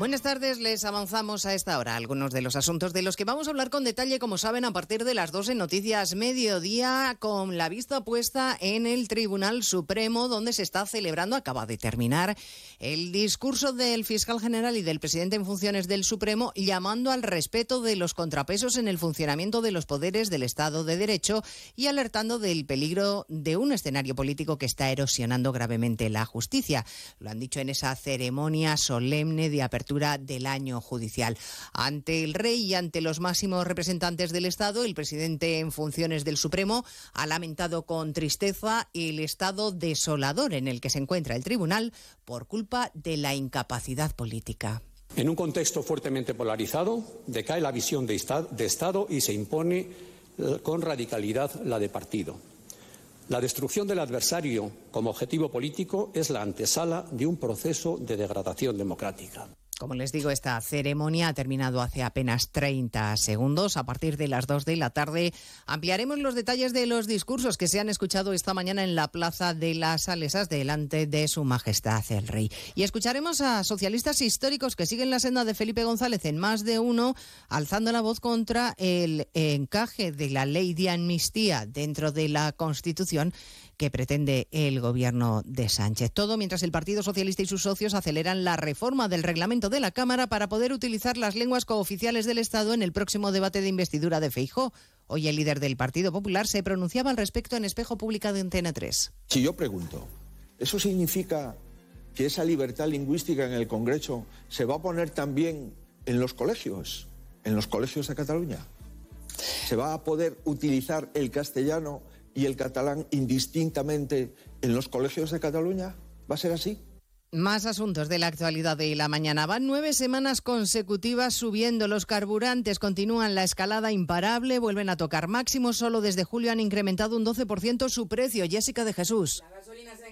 Buenas tardes, les avanzamos a esta hora algunos de los asuntos de los que vamos a hablar con detalle, como saben, a partir de las 12 Noticias Mediodía, con la vista puesta en el Tribunal Supremo, donde se está celebrando, acaba de terminar, el discurso del fiscal general y del presidente en funciones del Supremo, llamando al respeto de los contrapesos en el funcionamiento de los poderes del Estado de Derecho y alertando del peligro de un escenario político que está erosionando gravemente la justicia. Lo han dicho en esa ceremonia solemne de apertura del año judicial. Ante el rey y ante los máximos representantes del Estado, el presidente en funciones del Supremo ha lamentado con tristeza el estado desolador en el que se encuentra el tribunal por culpa de la incapacidad política. En un contexto fuertemente polarizado, decae la visión de Estado y se impone eh, con radicalidad la de partido. La destrucción del adversario como objetivo político es la antesala de un proceso de degradación democrática. Como les digo, esta ceremonia ha terminado hace apenas 30 segundos. A partir de las 2 de la tarde ampliaremos los detalles de los discursos que se han escuchado esta mañana en la Plaza de las Salesas delante de Su Majestad el Rey. Y escucharemos a socialistas históricos que siguen la senda de Felipe González en más de uno, alzando la voz contra el encaje de la ley de amnistía dentro de la Constitución que pretende el gobierno de Sánchez. Todo mientras el Partido Socialista y sus socios aceleran la reforma del reglamento de la Cámara para poder utilizar las lenguas cooficiales del Estado en el próximo debate de investidura de Feijó. Hoy el líder del Partido Popular se pronunciaba al respecto en espejo publicado en Antena 3. Si yo pregunto, ¿eso significa que esa libertad lingüística en el Congreso se va a poner también en los colegios, en los colegios de Cataluña? ¿Se va a poder utilizar el castellano y el catalán indistintamente en los colegios de Cataluña? ¿Va a ser así? Más asuntos de la actualidad de la mañana. Van nueve semanas consecutivas subiendo. Los carburantes continúan la escalada imparable, vuelven a tocar máximo. Solo desde julio han incrementado un 12% su precio. Jessica de Jesús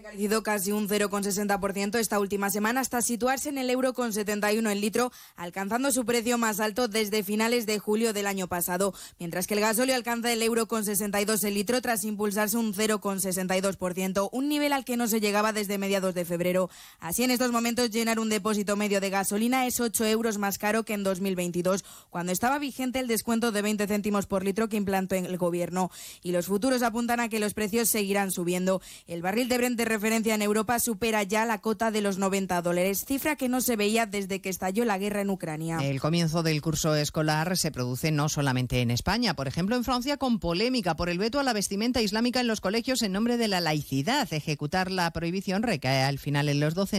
encarecido casi un 0,60% esta última semana hasta situarse en el euro con 71 el litro, alcanzando su precio más alto desde finales de julio del año pasado, mientras que el gasóleo alcanza el euro con 62 el litro tras impulsarse un 0,62%, un nivel al que no se llegaba desde mediados de febrero. Así en estos momentos llenar un depósito medio de gasolina es 8 euros más caro que en 2022, cuando estaba vigente el descuento de 20 céntimos por litro que implantó el gobierno. Y los futuros apuntan a que los precios seguirán subiendo. El barril de Brent de referencia en Europa supera ya la cota de los 90 dólares, cifra que no se veía desde que estalló la guerra en Ucrania. El comienzo del curso escolar se produce no solamente en España, por ejemplo en Francia con polémica por el veto a la vestimenta islámica en los colegios en nombre de la laicidad. Ejecutar la prohibición recae al final en los docentes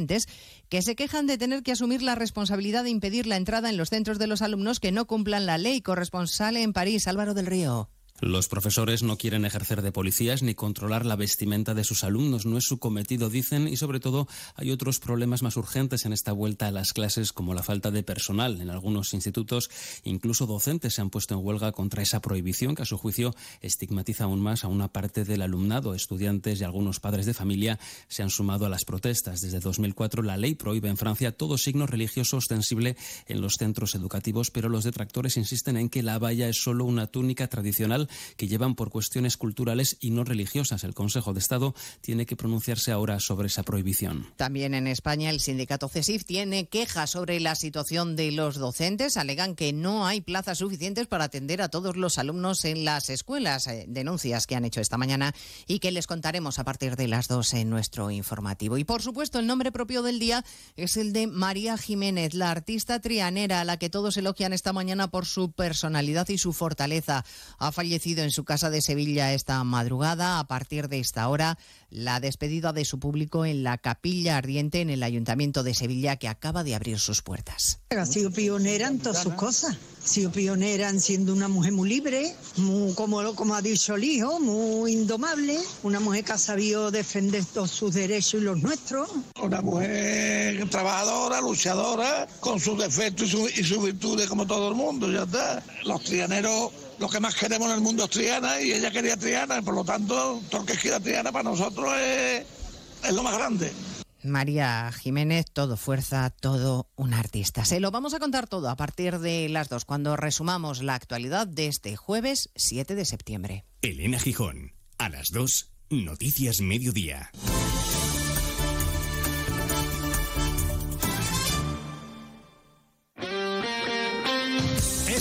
que se quejan de tener que asumir la responsabilidad de impedir la entrada en los centros de los alumnos que no cumplan la ley. Corresponsal en París, Álvaro del Río. Los profesores no quieren ejercer de policías ni controlar la vestimenta de sus alumnos, no es su cometido, dicen, y sobre todo hay otros problemas más urgentes en esta vuelta a las clases, como la falta de personal. En algunos institutos, incluso docentes se han puesto en huelga contra esa prohibición que, a su juicio, estigmatiza aún más a una parte del alumnado. Estudiantes y algunos padres de familia se han sumado a las protestas. Desde 2004, la ley prohíbe en Francia todo signo religioso ostensible en los centros educativos, pero los detractores insisten en que la valla es solo una túnica tradicional Que llevan por cuestiones culturales y no religiosas. El Consejo de Estado tiene que pronunciarse ahora sobre esa prohibición. También en España el sindicato CESIF tiene quejas sobre la situación de los docentes. Alegan que no hay plazas suficientes para atender a todos los alumnos en las escuelas. Eh, denuncias que han hecho esta mañana y que les contaremos a partir de las dos en nuestro informativo. Y por supuesto, el nombre propio del día es el de María Jiménez, la artista trianera a la que todos elogian esta mañana por su personalidad y su fortaleza. Ha fallecido en su casa de Sevilla esta madrugada. A partir de esta hora, la despedida de su público en la Capilla Ardiente en el Ayuntamiento de Sevilla, que acaba de abrir sus puertas. Ha sido pionera en todas sus cosas. Ha sido pionera en siendo una mujer muy libre, muy, como, como ha dicho el hijo, muy indomable. Una mujer que ha sabido defender todos sus derechos y los nuestros. Una mujer trabajadora, luchadora, con sus defectos y, su, y sus virtudes como todo el mundo, ya está. Los trianeros lo que más queremos en el mundo es Triana y ella quería Triana, y por lo tanto, todo el que quiera Triana para nosotros es, es lo más grande. María Jiménez, todo fuerza, todo un artista. Se lo vamos a contar todo a partir de las dos, cuando resumamos la actualidad de este jueves 7 de septiembre. Elena Gijón, a las 2, Noticias Mediodía.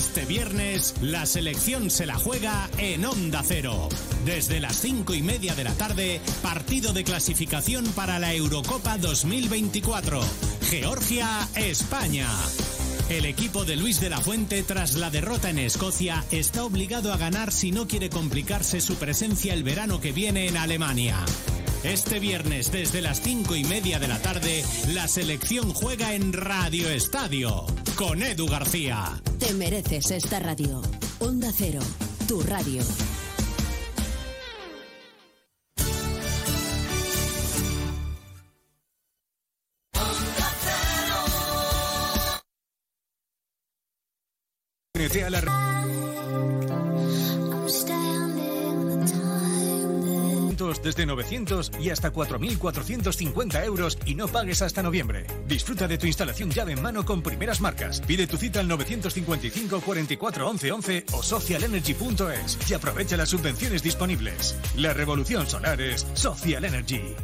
Este viernes la selección se la juega en Onda Cero. Desde las cinco y media de la tarde, partido de clasificación para la Eurocopa 2024. Georgia-España. El equipo de Luis de la Fuente, tras la derrota en Escocia, está obligado a ganar si no quiere complicarse su presencia el verano que viene en Alemania. Este viernes, desde las cinco y media de la tarde, la selección juega en Radio Estadio con Edu García. Te mereces esta radio. Onda Cero, tu radio. Desde 900 y hasta 4.450 euros y no pagues hasta noviembre. Disfruta de tu instalación llave en mano con primeras marcas. Pide tu cita al 955 44 11 11 o socialenergy.es y aprovecha las subvenciones disponibles. La revolución solar es Social Energy.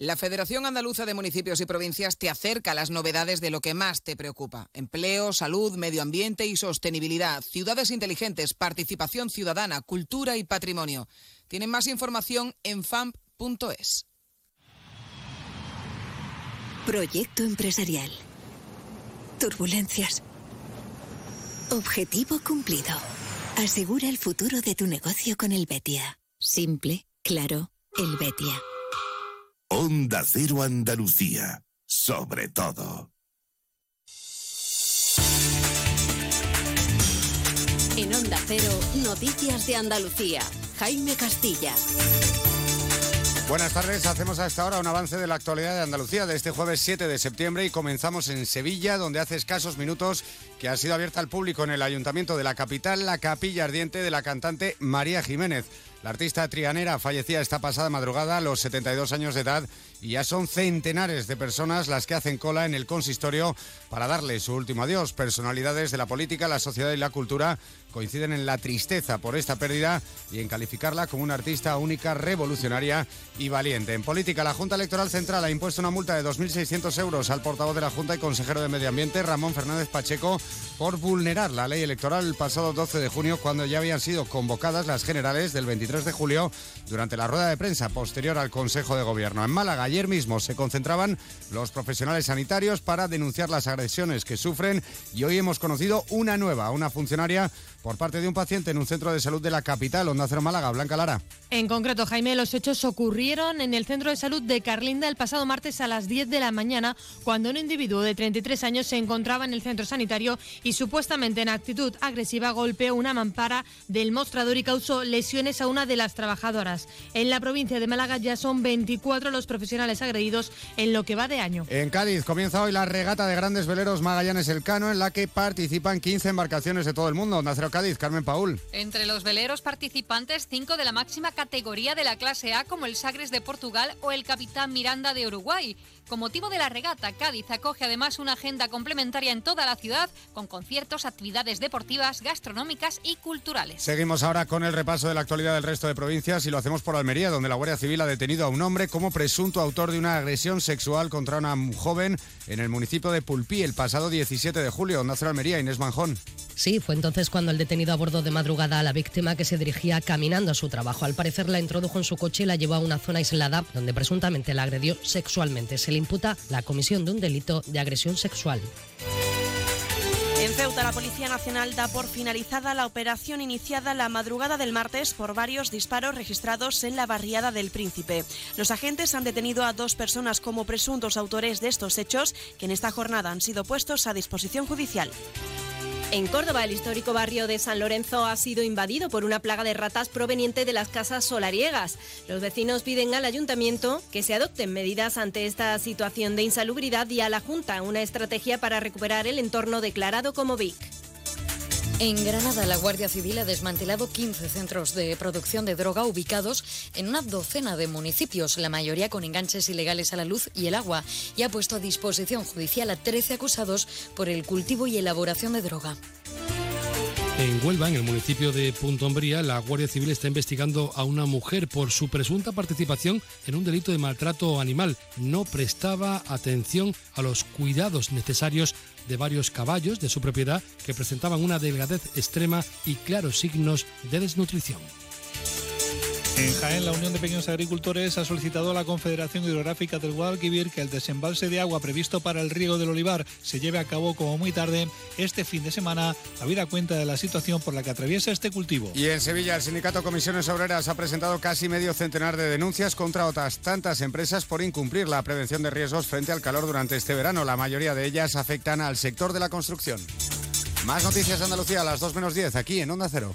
La Federación Andaluza de Municipios y Provincias te acerca a las novedades de lo que más te preocupa. Empleo, salud, medio ambiente y sostenibilidad, ciudades inteligentes, participación ciudadana, cultura y patrimonio. Tienen más información en famp.es. Proyecto empresarial. Turbulencias. Objetivo cumplido. Asegura el futuro de tu negocio con el Betia. Simple, claro, el Betia. Onda Cero Andalucía. Sobre todo. En Onda Cero, Noticias de Andalucía. Jaime Castilla. Buenas tardes, hacemos a esta hora un avance de la actualidad de Andalucía de este jueves 7 de septiembre y comenzamos en Sevilla, donde hace escasos minutos que ha sido abierta al público en el ayuntamiento de la capital la capilla ardiente de la cantante María Jiménez. La artista trianera fallecía esta pasada madrugada a los 72 años de edad y ya son centenares de personas las que hacen cola en el consistorio para darle su último adiós. Personalidades de la política, la sociedad y la cultura coinciden en la tristeza por esta pérdida y en calificarla como una artista única, revolucionaria y valiente. En política, la Junta Electoral Central ha impuesto una multa de 2.600 euros al portavoz de la Junta y consejero de Medio Ambiente, Ramón Fernández Pacheco, por vulnerar la ley electoral el pasado 12 de junio, cuando ya habían sido convocadas las generales del 23 de julio durante la rueda de prensa posterior al Consejo de Gobierno. En Málaga, ayer mismo se concentraban los profesionales sanitarios para denunciar las agresiones que sufren y hoy hemos conocido una nueva, una funcionaria por parte de un paciente en un centro de salud de la capital, Onda Cero Málaga, Blanca Lara. En concreto, Jaime, los hechos ocurrieron en el centro de salud de Carlinda el pasado martes a las 10 de la mañana, cuando un individuo de 33 años se encontraba en el centro sanitario y supuestamente en actitud agresiva golpeó una mampara del mostrador y causó lesiones a una de las trabajadoras. En la provincia de Málaga ya son 24 los profesionales agredidos en lo que va de año. En Cádiz comienza hoy la regata de grandes veleros Magallanes Elcano, en la que participan 15 embarcaciones de todo el mundo. Onda Cero Cádiz, Carmen Paul. Entre los veleros participantes, cinco de la máxima categoría de la clase A, como el Sagres de Portugal o el Capitán Miranda de Uruguay. Con motivo de la regata, Cádiz acoge además una agenda complementaria en toda la ciudad, con conciertos, actividades deportivas, gastronómicas y culturales. Seguimos ahora con el repaso de la actualidad del resto de provincias y lo hacemos por Almería, donde la Guardia Civil ha detenido a un hombre como presunto autor de una agresión sexual contra una joven en el municipio de Pulpí el pasado 17 de julio. Nació Almería, Inés Manjón. Sí, fue entonces cuando el detenido abordó de madrugada a la víctima que se dirigía caminando a su trabajo. Al parecer la introdujo en su coche y la llevó a una zona aislada donde presuntamente la agredió sexualmente. Se imputa la comisión de un delito de agresión sexual. En Ceuta, la Policía Nacional da por finalizada la operación iniciada la madrugada del martes por varios disparos registrados en la barriada del Príncipe. Los agentes han detenido a dos personas como presuntos autores de estos hechos, que en esta jornada han sido puestos a disposición judicial. En Córdoba, el histórico barrio de San Lorenzo ha sido invadido por una plaga de ratas proveniente de las casas solariegas. Los vecinos piden al ayuntamiento que se adopten medidas ante esta situación de insalubridad y a la Junta una estrategia para recuperar el entorno declarado como VIC. En Granada, la Guardia Civil ha desmantelado 15 centros de producción de droga ubicados en una docena de municipios, la mayoría con enganches ilegales a la luz y el agua, y ha puesto a disposición judicial a 13 acusados por el cultivo y elaboración de droga. En Huelva, en el municipio de Punto Hombría, la Guardia Civil está investigando a una mujer por su presunta participación en un delito de maltrato animal. No prestaba atención a los cuidados necesarios de varios caballos de su propiedad que presentaban una delgadez extrema y claros signos de desnutrición. En Jaén, la Unión de Pequeños Agricultores ha solicitado a la Confederación Hidrográfica del Guadalquivir que el desembalse de agua previsto para el riego del olivar se lleve a cabo como muy tarde este fin de semana, habida cuenta de la situación por la que atraviesa este cultivo. Y en Sevilla, el sindicato Comisiones Obreras ha presentado casi medio centenar de denuncias contra otras tantas empresas por incumplir la prevención de riesgos frente al calor durante este verano. La mayoría de ellas afectan al sector de la construcción. Más noticias Andalucía a las 2 menos 10 aquí en Onda Cero.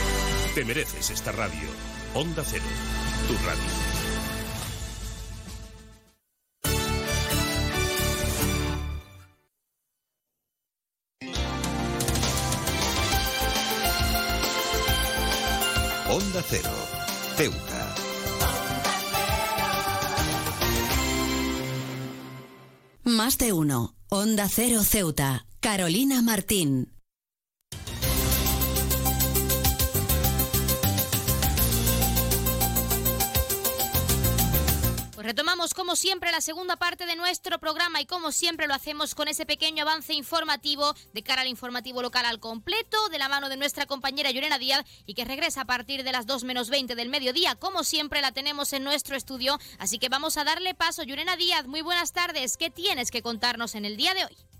Te mereces esta radio. Onda Cero, tu radio. Onda Cero, Ceuta. Más de uno. Onda Cero Ceuta. Carolina Martín. Retomamos como siempre la segunda parte de nuestro programa y como siempre lo hacemos con ese pequeño avance informativo de cara al informativo local al completo de la mano de nuestra compañera Llorena Díaz y que regresa a partir de las 2 menos 20 del mediodía. Como siempre la tenemos en nuestro estudio, así que vamos a darle paso. Llorena Díaz, muy buenas tardes. ¿Qué tienes que contarnos en el día de hoy?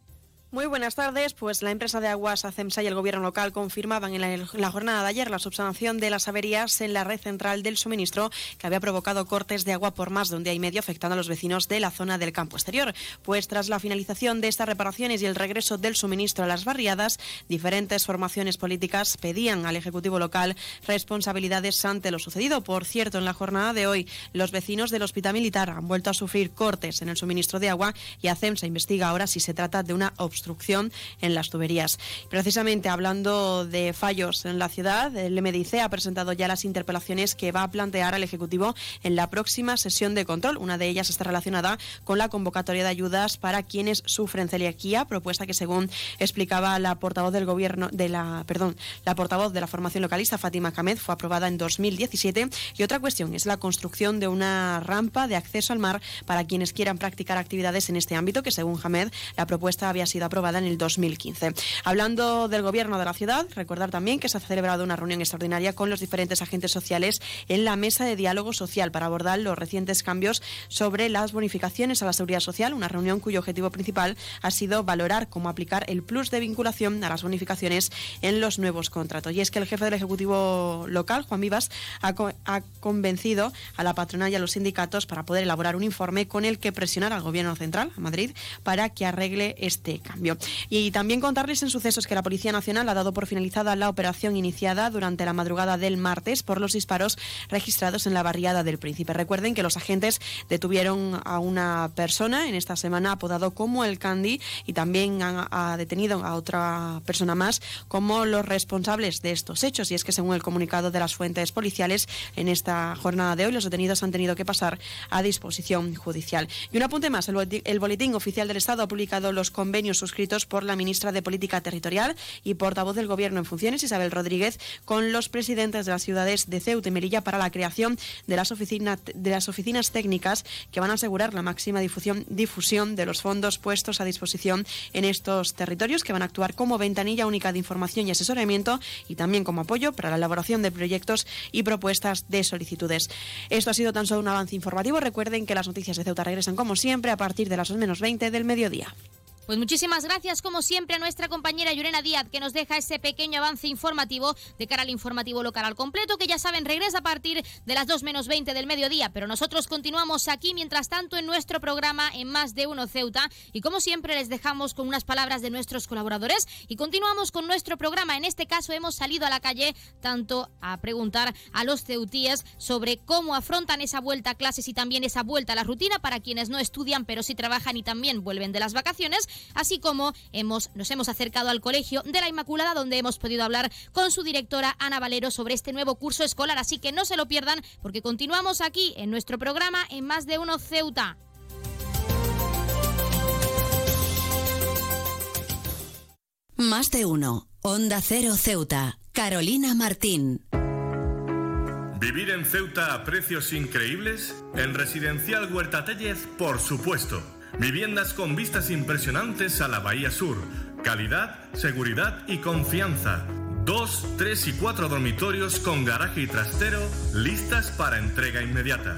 Muy buenas tardes. Pues la empresa de aguas ACEMSA y el gobierno local confirmaban en la, la, jornada de ayer la subsanación de las averías en la red central del suministro que había provocado cortes de agua por más de un día y medio afectando a los vecinos de la zona del campo exterior. Pues tras la finalización de estas reparaciones y el regreso del suministro a las barriadas, diferentes formaciones políticas pedían al Ejecutivo local responsabilidades ante lo sucedido. Por cierto, en la jornada de hoy, los vecinos del Hospital Militar han vuelto a sufrir cortes en el suministro de agua y ACEMSA investiga ahora si se trata de una obstrucción en las tuberías. Precisamente hablando de fallos en la ciudad, el MDIC ha presentado ya las interpelaciones que va a plantear al Ejecutivo en la próxima sesión de control. Una de ellas está relacionada con la convocatoria de ayudas para quienes sufren celiaquía, propuesta que según explicaba la portavoz del gobierno de la, perdón, la portavoz de la formación localista Fátima Kamed fue aprobada en 2017 y otra cuestión es la construcción de una rampa de acceso al mar para quienes quieran practicar actividades en este ámbito que según Hamed la propuesta había sido aprobada en el 2015. Hablando del gobierno de la ciudad, recordar también que se ha celebrado una reunión extraordinaria con los diferentes agentes sociales en la mesa de diálogo social para abordar los recientes cambios sobre las bonificaciones a la seguridad social, una reunión cuyo objetivo principal ha sido valorar cómo aplicar el plus de vinculación a las bonificaciones en los nuevos contratos. Y es que el jefe del Ejecutivo local, Juan Vivas, ha, convencido a la patronal y a los sindicatos para poder elaborar un informe con el que presionar al Gobierno central, a Madrid, para que arregle este cambio. Y también contarles en sucesos que la Policía Nacional ha dado por finalizada la operación iniciada durante la madrugada del martes por los disparos registrados en la barriada del Príncipe. Recuerden que los agentes detuvieron a una persona en esta semana apodado como el Candy y también han ha detenido a otra persona más como los responsables de estos hechos. Y es que según el comunicado de las fuentes policiales, en esta jornada de hoy los detenidos han tenido que pasar a disposición judicial. Y un apunte más, el boletín oficial del Estado ha publicado los convenios suscritos por la ministra de Política Territorial y portavoz del Gobierno en funciones, Isabel Rodríguez, con los presidentes de las ciudades de Ceuta y Melilla para la creación de las, oficinas técnicas que van a asegurar la máxima difusión, difusión de los fondos puestos a disposición en estos territorios, que van a actuar como ventanilla única de información y asesoramiento y también como apoyo para la elaboración de proyectos y propuestas de solicitudes. Esto ha sido tan solo un avance informativo. Recuerden que las noticias de Ceuta regresan como siempre a partir de las 2 menos 20 del mediodía. Pues muchísimas gracias, como siempre, a nuestra compañera Yurena Díaz, que nos deja ese pequeño avance informativo de cara al informativo local al completo, que ya saben, regresa a partir de las 2 menos 20 del mediodía. Pero nosotros continuamos aquí, mientras tanto, en nuestro programa en Más de Uno Ceuta. Y como siempre, les dejamos con unas palabras de nuestros colaboradores y continuamos con nuestro programa. En este caso, hemos salido a la calle tanto a preguntar a los ceutíes sobre cómo afrontan esa vuelta a clases y también esa vuelta a la rutina para quienes no estudian, pero sí trabajan y también vuelven de las vacaciones así como hemos, nos hemos acercado al Colegio de la Inmaculada, donde hemos podido hablar con su directora Ana Valero sobre este nuevo curso escolar. Así que no se lo pierdan, porque continuamos aquí en nuestro programa en Más de Uno Ceuta. Más de uno. Onda Cero Ceuta. Carolina Martín. ¿Vivir en Ceuta a precios increíbles? En Residencial Huerta Tellez, por supuesto. Viviendas con vistas impresionantes a la Bahía Sur. Calidad, seguridad y confianza. Dos, tres y cuatro dormitorios con garaje y trastero listas para entrega inmediata.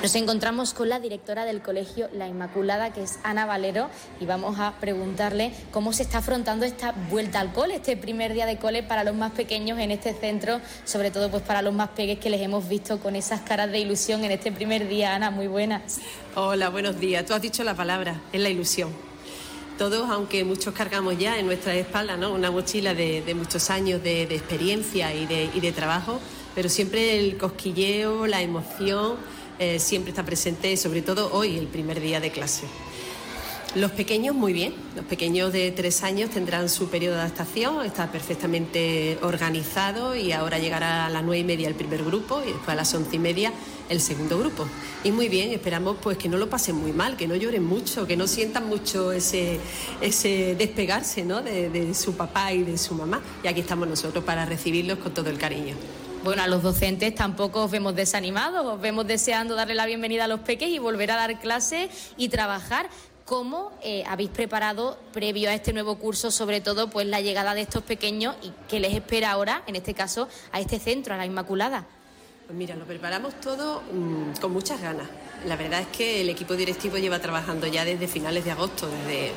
Nos encontramos con la directora del colegio La Inmaculada, que es Ana Valero, y vamos a preguntarle cómo se está afrontando esta vuelta al cole, este primer día de cole para los más pequeños en este centro, sobre todo pues para los más pequeños que les hemos visto con esas caras de ilusión en este primer día. Ana, muy buenas. Hola, buenos días. Tú has dicho la palabra, es la ilusión. Todos, aunque muchos cargamos ya en nuestra espalda ¿no? una mochila de, muchos años de, experiencia y de, trabajo, pero siempre el cosquilleo, la emoción, eh, siempre está presente, sobre todo hoy, el primer día de clase. Los pequeños muy bien, los pequeños de tres años tendrán su periodo de adaptación, está perfectamente organizado y ahora llegará a las nueve y media el primer grupo y después a las once y media el segundo grupo. Y muy bien, esperamos pues que no lo pasen muy mal, que no lloren mucho, que no sientan mucho ese, ese despegarse ¿no? de, de su papá y de su mamá. Y aquí estamos nosotros para recibirlos con todo el cariño. Bueno, a los docentes tampoco os vemos desanimados, os vemos deseando darle la bienvenida a los peques y volver a dar clases y trabajar. ¿Cómo eh, habéis preparado previo a este nuevo curso, sobre todo, pues la llegada de estos pequeños y qué les espera ahora, en este caso, a este centro, a la Inmaculada? Pues mira, lo preparamos todo mm, con muchas ganas. La verdad es que el equipo directivo lleva trabajando ya desde finales de agosto, desde,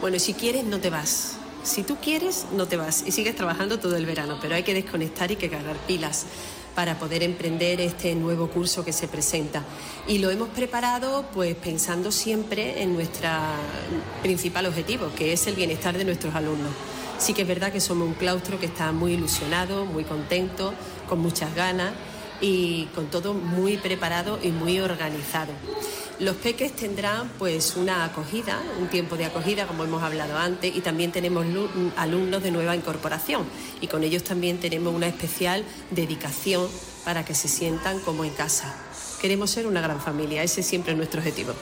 bueno, si quieres no te vas. Si tú quieres, no te vas y sigues trabajando todo el verano, pero hay que desconectar y que cargar pilas para poder emprender este nuevo curso que se presenta. Y lo hemos preparado pues pensando siempre en nuestro principal objetivo, que es el bienestar de nuestros alumnos. Sí que es verdad que somos un claustro que está muy ilusionado, muy contento, con muchas ganas y con todo muy preparado y muy organizado. Los peques tendrán pues una acogida, un tiempo de acogida como hemos hablado antes y también tenemos alumnos de nueva incorporación y con ellos también tenemos una especial dedicación para que se sientan como en casa. Queremos ser una gran familia, ese siempre es nuestro objetivo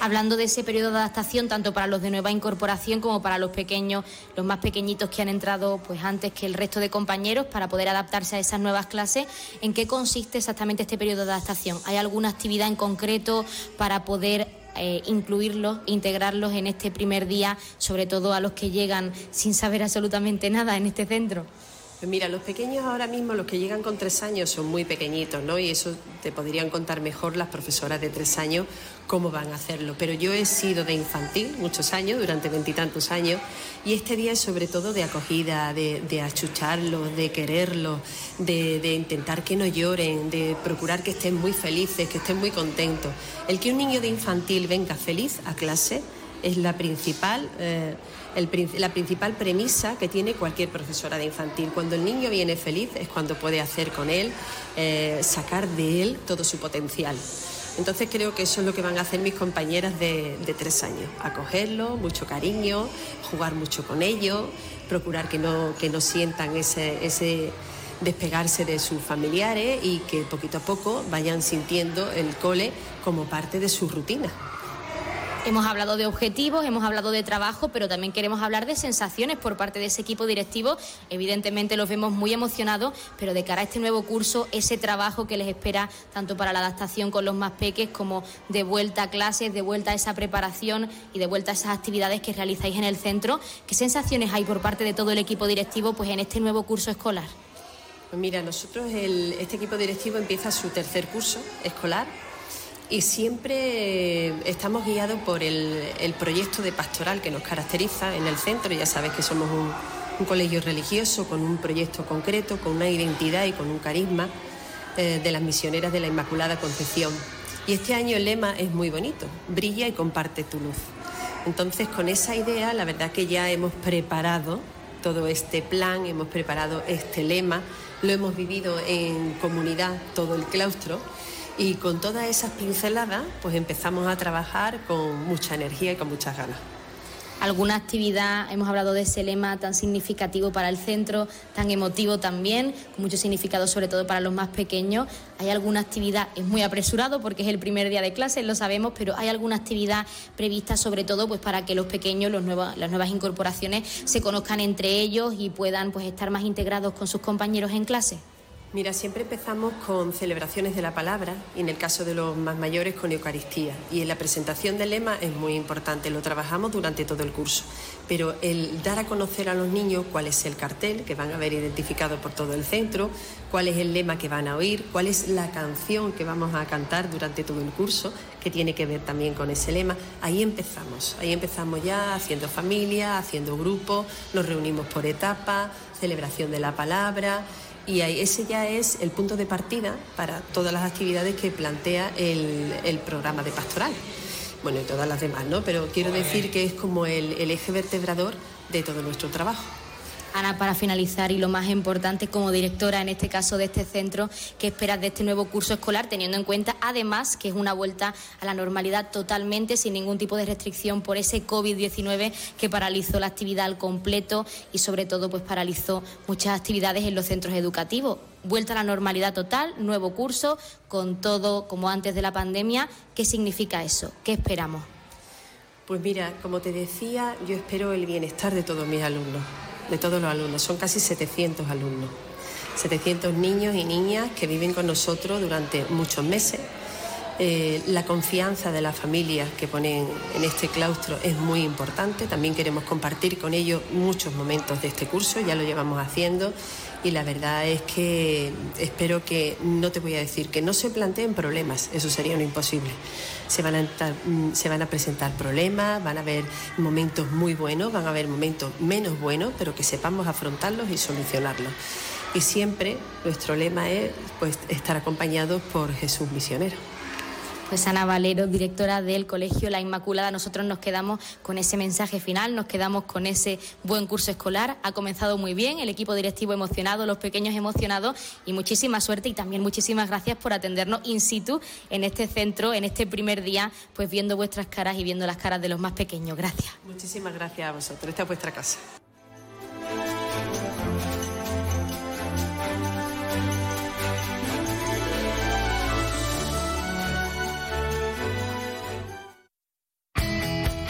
hablando de ese periodo de adaptación tanto para los de nueva incorporación como para los pequeños, los más pequeñitos que han entrado pues antes que el resto de compañeros para poder adaptarse a esas nuevas clases. ¿En qué consiste exactamente este periodo de adaptación? ¿Hay alguna actividad en concreto para poder eh, incluirlos, integrarlos en este primer día, sobre todo a los que llegan sin saber absolutamente nada en este centro? Mira, los pequeños ahora mismo, los que llegan con tres años, son muy pequeñitos, ¿no? Y eso te podrían contar mejor las profesoras de tres años cómo van a hacerlo. Pero yo he sido de infantil muchos años, durante veintitantos años, y este día es sobre todo de acogida, de, achucharlos, de quererlos, de, de, intentar que no lloren, de procurar que estén muy felices, que estén muy contentos. El que un niño de infantil venga feliz a clase es la principal. Eh, la principal premisa que tiene cualquier profesora de infantil. Cuando el niño viene feliz es cuando puede hacer con él, eh, sacar de él todo su potencial. Entonces creo que eso es lo que van a hacer mis compañeras de, tres años, acogerlo, mucho cariño, jugar mucho con ellos, procurar que no, que no sientan ese, ese despegarse de sus familiares y que poquito a poco vayan sintiendo el cole como parte de su rutina. Hemos hablado de objetivos, hemos hablado de trabajo, pero también queremos hablar de sensaciones por parte de ese equipo directivo. Evidentemente los vemos muy emocionados, pero de cara a este nuevo curso, ese trabajo que les espera tanto para la adaptación con los más peques como de vuelta a clases, de vuelta a esa preparación y de vuelta a esas actividades que realizáis en el centro. ¿Qué sensaciones hay por parte de todo el equipo directivo pues, en este nuevo curso escolar? Pues mira, nosotros este equipo directivo empieza su tercer curso escolar y siempre estamos guiados por el, proyecto de pastoral que nos caracteriza en el centro. Ya sabes que somos un, colegio religioso con un proyecto concreto, con una identidad y con un carisma eh, de las misioneras de la Inmaculada Concepción. Y este año el lema es muy bonito, brilla y comparte tu luz. Entonces con esa idea la verdad que ya hemos preparado todo este plan, hemos preparado este lema, lo hemos vivido en comunidad todo el claustro y con todas esas pinceladas, pues empezamos a trabajar con mucha energía y con muchas ganas. ¿Alguna actividad, hemos hablado de ese lema tan significativo para el centro, tan emotivo también, con mucho significado sobre todo para los más pequeños? ¿Hay alguna actividad, es muy apresurado porque es el primer día de clase, lo sabemos, pero hay alguna actividad prevista sobre todo pues para que los pequeños, los las nuevas incorporaciones, se conozcan entre ellos y puedan pues estar más integrados con sus compañeros en clase? Mira, siempre empezamos con celebraciones de la palabra y en el caso de los más mayores con Eucaristía. Y en la presentación del lema es muy importante, lo trabajamos durante todo el curso. Pero el dar a conocer a los niños cuál es el cartel que van a ver identificado por todo el centro, cuál es el lema que van a oír, cuál es la canción que vamos a cantar durante todo el curso, que tiene que ver también con ese lema, ahí empezamos. Ahí empezamos ya haciendo familia, haciendo grupo, nos reunimos por etapa, celebración de la palabra y ese ya es el punto de partida para todas las actividades que plantea el, programa de pastoral. bueno, y todas las demás, ¿no? Pero quiero decir que es como el, el eje vertebrador de todo nuestro trabajo. Ana, para finalizar y lo más importante como directora en este caso de este centro, ¿qué esperas de este nuevo curso escolar, teniendo en cuenta además que es una vuelta a la normalidad totalmente, sin ningún tipo de restricción por ese COVID-19 que paralizó la actividad al completo y sobre todo pues paralizó muchas actividades en los centros educativos? Vuelta a la normalidad total, nuevo curso, con todo como antes de la pandemia. ¿Qué significa eso? ¿Qué esperamos? Pues mira, como te decía, yo espero el bienestar de todos mis alumnos de todos los alumnos. Son casi 700 alumnos, 700 niños y niñas que viven con nosotros durante muchos meses. Eh, la confianza de las familias que ponen en este claustro es muy importante. También queremos compartir con ellos muchos momentos de este curso, ya lo llevamos haciendo y la verdad es que espero que, no te voy a decir, que no se planteen problemas, eso sería un imposible. Se van, a mm, se van a presentar problemas, van a haber momentos muy buenos, van a haber momentos menos buenos, pero que sepamos afrontarlos y solucionarlos. Y siempre nuestro lema es pues, estar acompañados por Jesús misionero. Pues Ana Valero, directora del Colegio La Inmaculada, nosotros nos quedamos con ese mensaje final, nos quedamos con ese buen curso escolar. Ha comenzado muy bien, el equipo directivo emocionado, los pequeños emocionados y muchísima suerte y también muchísimas gracias por atendernos in situ en este centro, en este primer día, pues viendo vuestras caras y viendo las caras de los más pequeños. Gracias. Muchísimas gracias a vosotros. Esta es vuestra casa.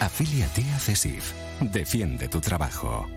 Afíliate a CESIF. Defiende tu trabajo.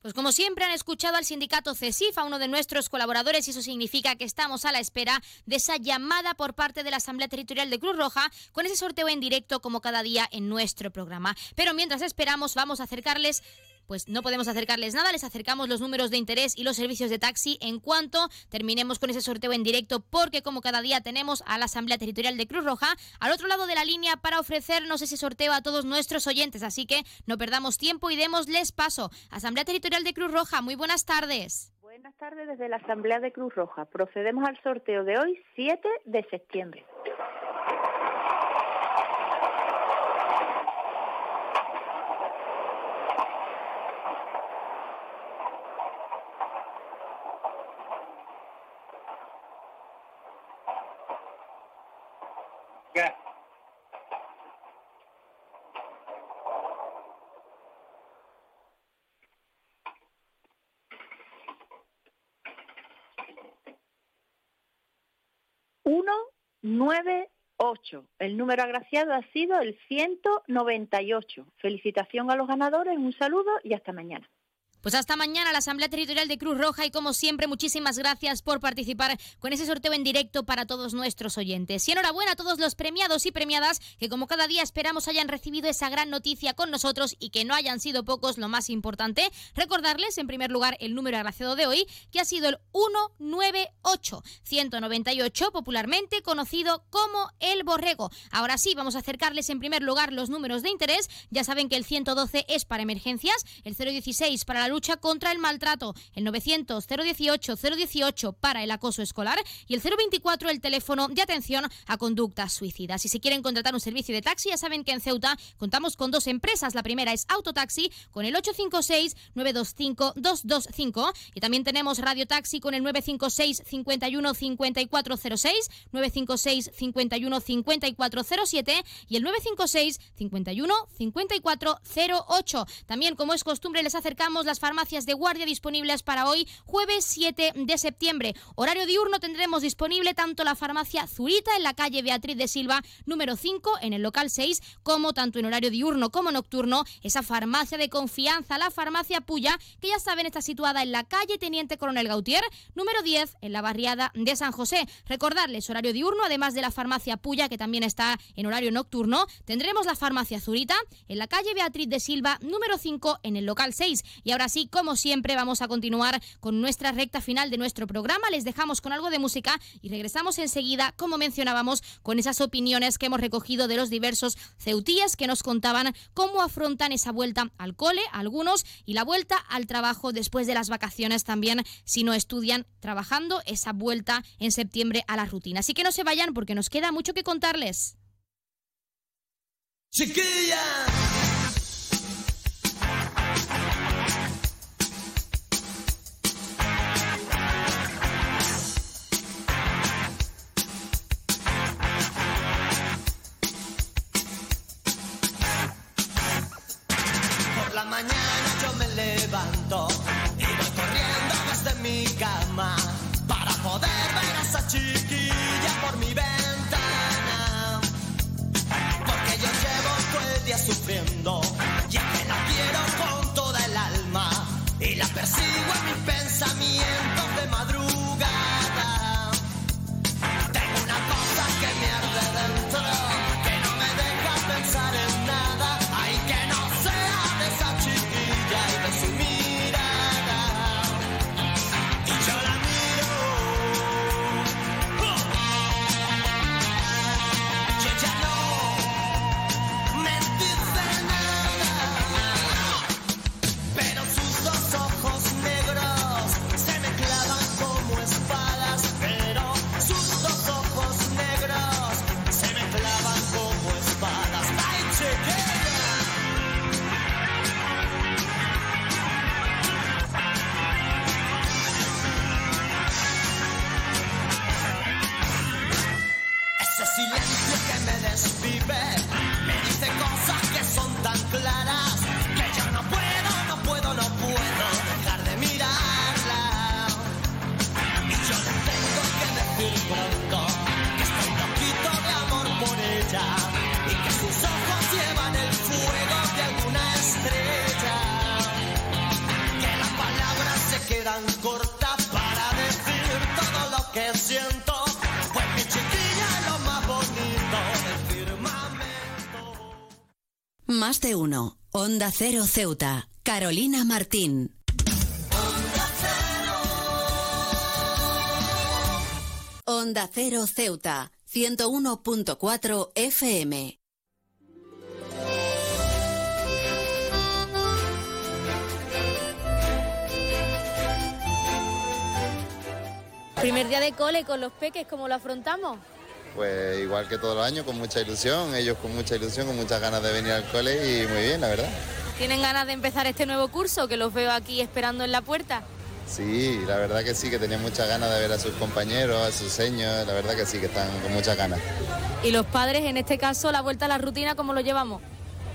Pues como siempre han escuchado al sindicato CESIF, a uno de nuestros colaboradores, y eso significa que estamos a la espera de esa llamada por parte de la Asamblea Territorial de Cruz Roja con ese sorteo en directo como cada día en nuestro programa. Pero mientras esperamos, vamos a acercarles pues no podemos acercarles nada, les acercamos los números de interés y los servicios de taxi en cuanto terminemos con ese sorteo en directo, porque como cada día tenemos a la Asamblea Territorial de Cruz Roja al otro lado de la línea para ofrecernos ese sorteo a todos nuestros oyentes, así que no perdamos tiempo y démosles paso. Asamblea Territorial de Cruz Roja, muy buenas tardes. Buenas tardes desde la Asamblea de Cruz Roja. Procedemos al sorteo de hoy, 7 de septiembre. El número agraciado ha sido el 198. Felicitación a los ganadores, un saludo y hasta mañana. Pues hasta mañana la Asamblea Territorial de Cruz Roja y como siempre muchísimas gracias por participar con ese sorteo en directo para todos nuestros oyentes. Y enhorabuena a todos los premiados y premiadas que como cada día esperamos hayan recibido esa gran noticia con nosotros y que no hayan sido pocos, lo más importante, recordarles en primer lugar el número agraciado de hoy que ha sido el 198 198 popularmente conocido como el borrego. Ahora sí, vamos a acercarles en primer lugar los números de interés. Ya saben que el 112 es para emergencias, el 016 para la lucha contra el maltrato, el 900 018 018 para el acoso escolar y el 024 el teléfono de atención a conductas suicidas. Y si quieren contratar un servicio de taxi, ya saben que en Ceuta contamos con dos empresas. La primera es Autotaxi con el 856 925 225 y también tenemos Radio Taxi con el 956 51 5406, 956 51 5407 y el 956 51 5408. También, como es costumbre, les acercamos las farmacias de guardia disponibles para hoy, jueves 7 de septiembre. Horario diurno tendremos disponible tanto la farmacia Zurita en la calle Beatriz de Silva, número 5, en el local 6, como tanto en horario diurno como nocturno, esa farmacia de confianza, la farmacia Puya, que ya saben está situada en la calle Teniente Coronel Gautier, número 10, en la barriada de San José. Recordarles horario diurno, además de la farmacia Puya, que también está en horario nocturno, tendremos la farmacia Zurita en la calle Beatriz de Silva, número 5, en el local 6. Y ahora sí, como siempre, vamos a continuar con nuestra recta final de nuestro programa. Les dejamos con algo de música y regresamos enseguida, como mencionábamos, con esas opiniones que hemos recogido de los diversos ceutíes que nos contaban cómo afrontan esa vuelta al cole, algunos, y la vuelta al trabajo después de las vacaciones también, si no estudian trabajando, esa vuelta en septiembre a la rutina. Así que no se vayan porque nos queda mucho que contarles. Por de uno. Onda Cero Ceuta. Carolina Martín. Onda Cero Ceuta. 101.4 FM. Primer día de cole con los peques, ¿cómo lo afrontamos? Pues igual que todos los años, con mucha ilusión, ellos con mucha ilusión, con muchas ganas de venir al cole y muy bien, la verdad. ¿Tienen ganas de empezar este nuevo curso que los veo aquí esperando en la puerta? Sí, la verdad que sí, que tenían muchas ganas de ver a sus compañeros, a sus seños, la verdad que sí, que están con muchas ganas. Y los padres, en este caso, la vuelta a la rutina, ¿cómo lo llevamos?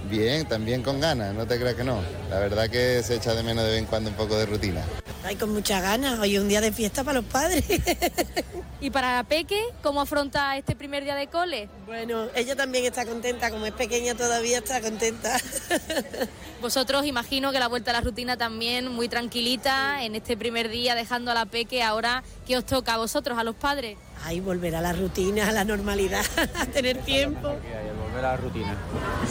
Bien, también con ganas, no te creas que no. La verdad que se echa de menos de vez en cuando un poco de rutina. Ay, con muchas ganas. Hoy es un día de fiesta para los padres. <laughs> ¿Y para la Peque, cómo afronta este primer día de cole? Bueno, ella también está contenta, como es pequeña todavía está contenta. <laughs> Vosotros imagino que la vuelta a la rutina también muy tranquilita en este primer día dejando a la Peque. Ahora, ¿qué os toca a vosotros, a los padres? Ay, volver a la rutina, a la normalidad, <laughs> a tener tiempo. Volver a la rutina.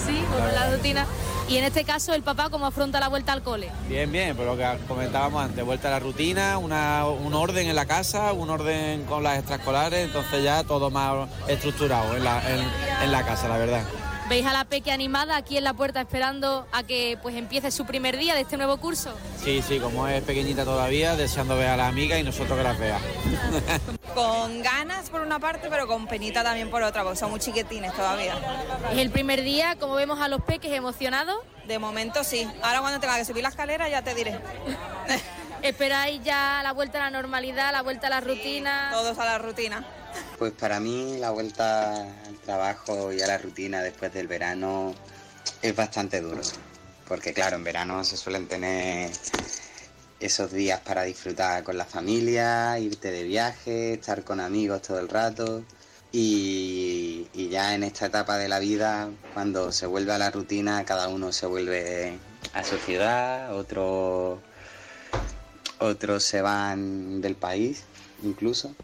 Sí, volver a la rutina. Y en este caso, el papá, ¿cómo afronta la vuelta al cole? Bien, bien, por lo que comentábamos antes, vuelta a la rutina, una, un orden en la casa, un orden con las extraescolares, entonces ya todo más estructurado en la, en, en la casa, la verdad. ¿Veis a la Peque animada aquí en la puerta esperando a que pues empiece su primer día de este nuevo curso? Sí, sí, como es pequeñita todavía, deseando ver a la amiga y nosotros que las vea. <laughs> Con ganas por una parte, pero con penita también por otra, porque son muy chiquitines todavía. Es el primer día, como vemos a los peques emocionados. De momento sí. Ahora cuando tenga que subir la escalera ya te diré. <laughs> ¿Esperáis ya la vuelta a la normalidad, la vuelta a la rutina? Todos a la rutina. Pues para mí la vuelta al trabajo y a la rutina después del verano es bastante duro. Porque claro, en verano se suelen tener esos días para disfrutar con la familia, irte de viaje, estar con amigos todo el rato. Y, ya en esta etapa de la vida, cuando se vuelve a la rutina, cada uno se vuelve a su ciudad, otros otros se van del país incluso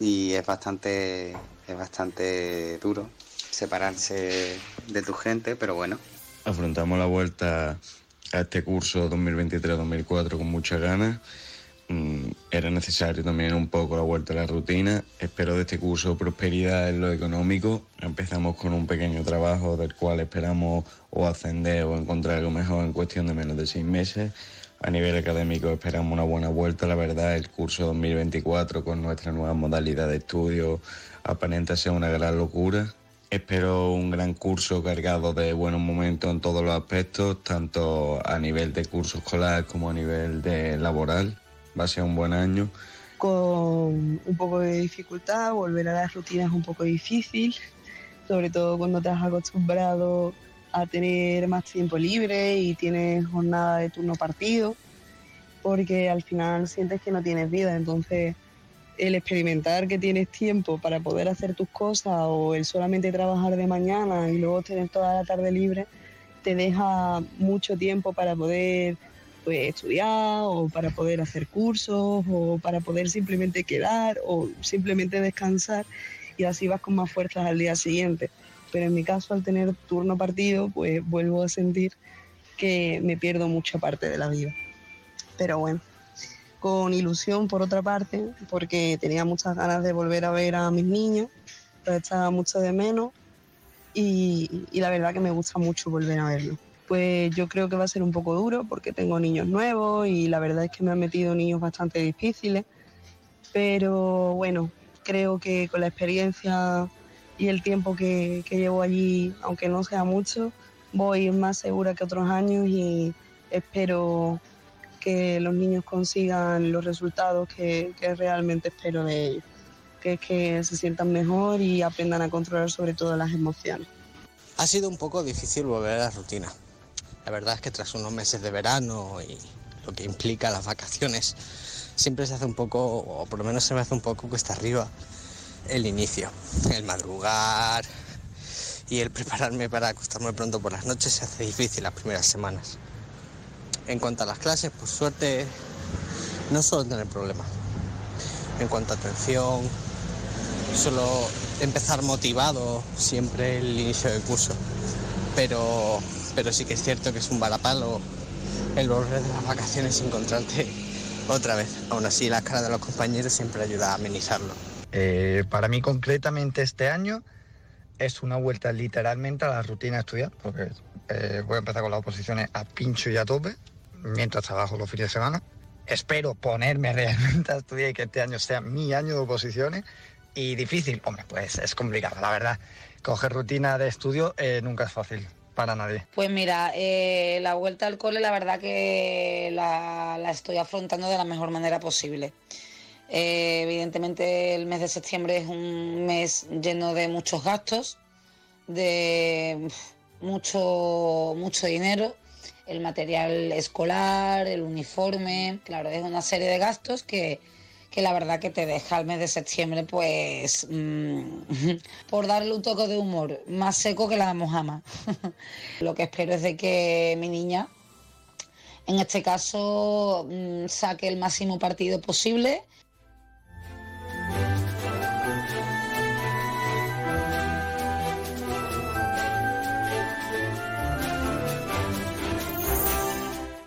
y es bastante es bastante duro separarse de tu gente, pero bueno. Afrontamos la vuelta a este curso 2023-2004 con muchas ganas. Mm, Era necesario también un poco la vuelta a la rutina. Espero de este curso prosperidad en lo económico. Empezamos con un pequeño trabajo del cual esperamos o ascender o encontrar algo mejor en cuestión de menos de seis meses. A nivel académico esperamos una buena vuelta, la verdad, el curso 2024 con nuestra nueva modalidad de estudio aparenta ser una gran locura. Espero un gran curso cargado de buenos momentos en todos los aspectos, tanto a nivel de curso escolar como a nivel de laboral. Va a ser un buen año. con un poco de dificultad, volver a las rutinas es un poco difícil, sobre todo cuando te has acostumbrado a tener más tiempo libre y tienes jornada de turno partido, porque al final sientes que no tienes vida, entonces el experimentar que tienes tiempo para poder hacer tus cosas o el solamente trabajar de mañana y luego tener toda la tarde libre, te deja mucho tiempo para poder pues, estudiar o para poder hacer cursos o para poder simplemente quedar o simplemente descansar y así vas con más fuerzas al día siguiente. Pero en mi caso, al tener turno partido, pues vuelvo a sentir que me pierdo mucha parte de la vida. Pero bueno, con ilusión por otra parte, porque tenía muchas ganas de volver a ver a mis niños, los echaba mucho de menos y, y la verdad que me gusta mucho volver a verlos. Pues yo creo que va a ser un poco duro porque tengo niños nuevos y la verdad es que me han metido niños bastante difíciles, pero bueno, creo que con la experiencia y el tiempo que, que llevo allí, aunque no sea mucho, voy más segura que otros años y espero que los niños consigan los resultados que, que realmente espero de ellos, que es que se sientan mejor y aprendan a controlar sobre todo las emociones. Ha sido un poco difícil volver a la rutina. La verdad es que tras unos meses de verano y lo que implica las vacaciones, siempre se hace un poco, o por lo menos se me hace un poco cuesta arriba, el inicio. El madrugar y el prepararme para acostarme pronto por las noches se hace difícil las primeras semanas. En cuanto a las clases, por suerte, no suelo tener problemas. En cuanto a atención, suelo empezar motivado siempre el inicio del curso. Pero, pero sí que es cierto que es un balapalo el volver de las vacaciones y encontrarte otra vez. Aún así, la cara de los compañeros siempre ayuda a amenizarlo. Eh, para mí concretamente este año es una vuelta literalmente a la rutina de estudiar, porque eh, voy a empezar con las oposiciones a pincho y a tope, mientras trabajo los fines de semana. Espero ponerme <laughs> realmente a estudiar y que este año sea mi año de oposiciones. Y difícil, hombre, pues es complicado, la verdad. Coger rutina de estudio eh, nunca es fácil para nadie. Pues mira, eh, la vuelta al cole la verdad que la, la estoy afrontando de la mejor manera posible. Eh, evidentemente el mes de septiembre es un mes lleno de muchos gastos, de mucho, mucho dinero, el material escolar, el uniforme, claro, es una serie de gastos que, que la verdad que te deja el mes de septiembre pues mm, <laughs> por darle un toque de humor, más seco que la mojama. <laughs> Lo que espero es de que mi niña en este caso mm, saque el máximo partido posible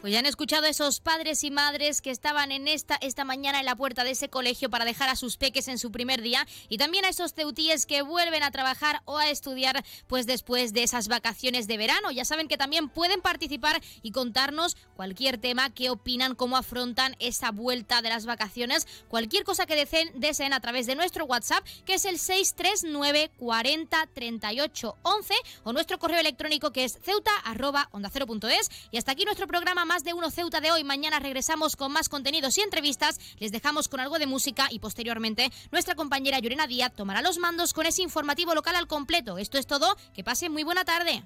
Pues ya han escuchado a esos padres y madres que estaban en esta, esta mañana en la puerta de ese colegio para dejar a sus peques en su primer día y también a esos ceutíes que vuelven a trabajar o a estudiar pues después de esas vacaciones de verano. Ya saben que también pueden participar y contarnos cualquier tema, qué opinan, cómo afrontan esa vuelta de las vacaciones, cualquier cosa que deseen, deseen a través de nuestro WhatsApp que es el 639 40 38 11 o nuestro correo electrónico que es ceuta arroba onda cero punto es. Y hasta aquí nuestro programa más de uno Ceuta de hoy. Mañana regresamos con más contenidos y entrevistas. Les dejamos con algo de música y posteriormente nuestra compañera Yurena Díaz tomará los mandos con ese informativo local al completo. Esto es todo. Que pase muy buena tarde.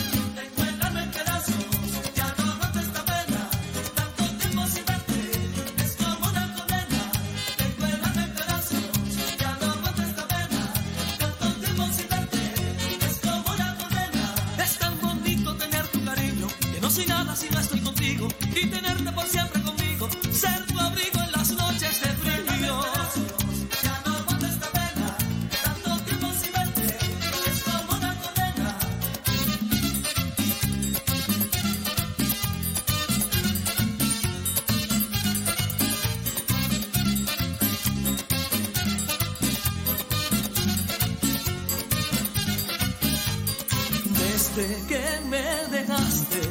Y tenerte por siempre conmigo, ser tu abrigo en las noches de frío. Ya no aguanto esta pena, tanto tiempo sin verte, es como una condena. Desde que me dejaste,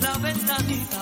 la ventanita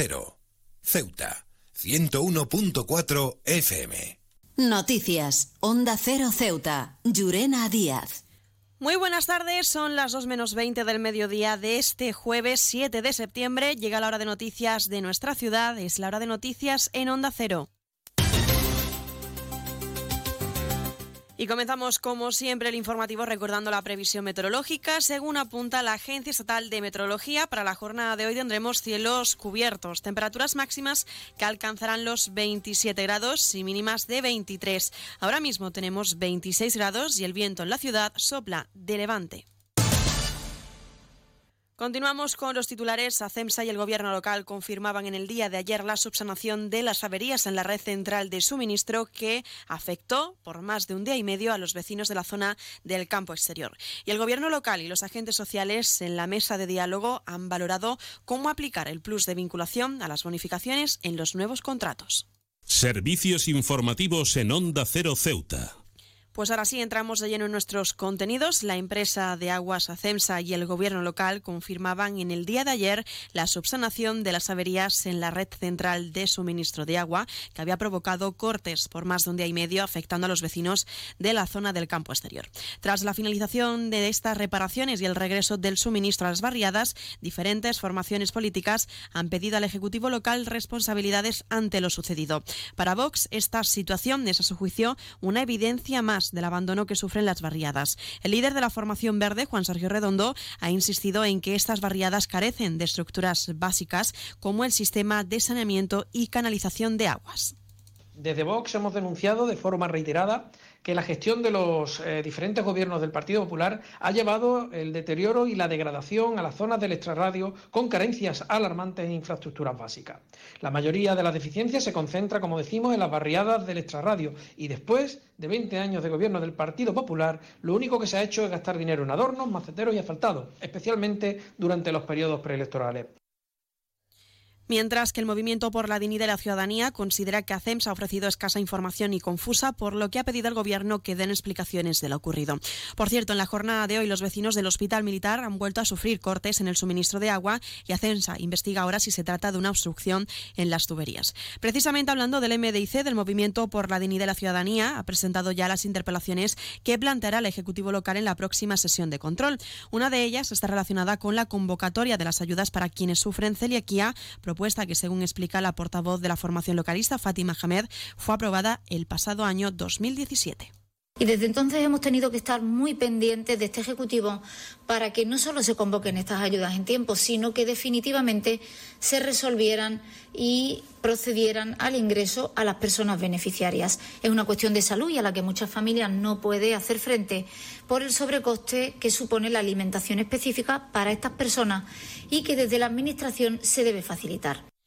Cero. Ceuta. 101.4 FM. Noticias. Onda Cero Ceuta. Llurena Díaz. Muy buenas tardes, son las 2 menos 20 del mediodía de este jueves 7 de septiembre. Llega la hora de noticias de nuestra ciudad, es la hora de noticias en Onda Cero. Y comenzamos, como siempre, el informativo recordando la previsión meteorológica. Según apunta la Agencia Estatal de Meteorología, para la jornada de hoy tendremos cielos cubiertos, temperaturas máximas que alcanzarán los 27 grados y mínimas de 23. Ahora mismo tenemos 26 grados y el viento en la ciudad sopla de levante. Continuamos con los titulares. ACEMSA y el gobierno local confirmaban en el día de ayer la subsanación de las averías en la red central de suministro que afectó por más de un día y medio a los vecinos de la zona del campo exterior. Y el gobierno local y los agentes sociales en la mesa de diálogo han valorado cómo aplicar el plus de vinculación a las bonificaciones en los nuevos contratos. Servicios informativos en Onda Cero Ceuta. Pues ahora sí, entramos de lleno en nuestros contenidos. La empresa de aguas ACEMSA y el gobierno local confirmaban en el día de ayer la subsanación de las averías en la red central de suministro de agua que había provocado cortes por más de un día y medio afectando a los vecinos de la zona del campo exterior. Tras la finalización de estas reparaciones y el regreso del suministro a las barriadas, diferentes formaciones políticas han pedido al Ejecutivo local responsabilidades ante lo sucedido. Para Vox, esta situación es a su juicio una evidencia más del abandono que sufren las barriadas. El líder de la formación verde, Juan Sergio Redondo, ha insistido en que estas barriadas carecen de estructuras básicas como el sistema de saneamiento y canalización de aguas. Desde Vox hemos denunciado de forma reiterada que la gestión de los eh, diferentes gobiernos del Partido Popular ha llevado el deterioro y la degradación a las zonas del extrarradio con carencias alarmantes en infraestructuras básicas. La mayoría de las deficiencias se concentra, como decimos, en las barriadas del extrarradio y después de 20 años de gobierno del Partido Popular, lo único que se ha hecho es gastar dinero en adornos, maceteros y asfaltados, especialmente durante los periodos preelectorales. Mientras que el Movimiento por la Dignidad de la Ciudadanía considera que ACEMS ha ofrecido escasa información y confusa, por lo que ha pedido al Gobierno que den explicaciones de lo ocurrido. Por cierto, en la jornada de hoy los vecinos del Hospital Militar han vuelto a sufrir cortes en el suministro de agua y ACEMSA investiga ahora si se trata de una obstrucción en las tuberías. Precisamente hablando del MDIC, del Movimiento por la Dignidad de la Ciudadanía, ha presentado ya las interpelaciones que planteará el Ejecutivo local en la próxima sesión de control. Una de ellas está relacionada con la convocatoria de las ayudas para quienes sufren celiaquía, propuesta que, según explica la portavoz de la formación localista, Fátima Hamed, fue aprobada el pasado año 2017. Y desde entonces hemos tenido que estar muy pendientes de este Ejecutivo para que no solo se convoquen estas ayudas en tiempo, sino que definitivamente se resolvieran y procedieran al ingreso a las personas beneficiarias. Es una cuestión de salud y a la que muchas familias no pueden hacer frente por el sobrecoste que supone la alimentación específica para estas personas y que desde la Administración se debe facilitar.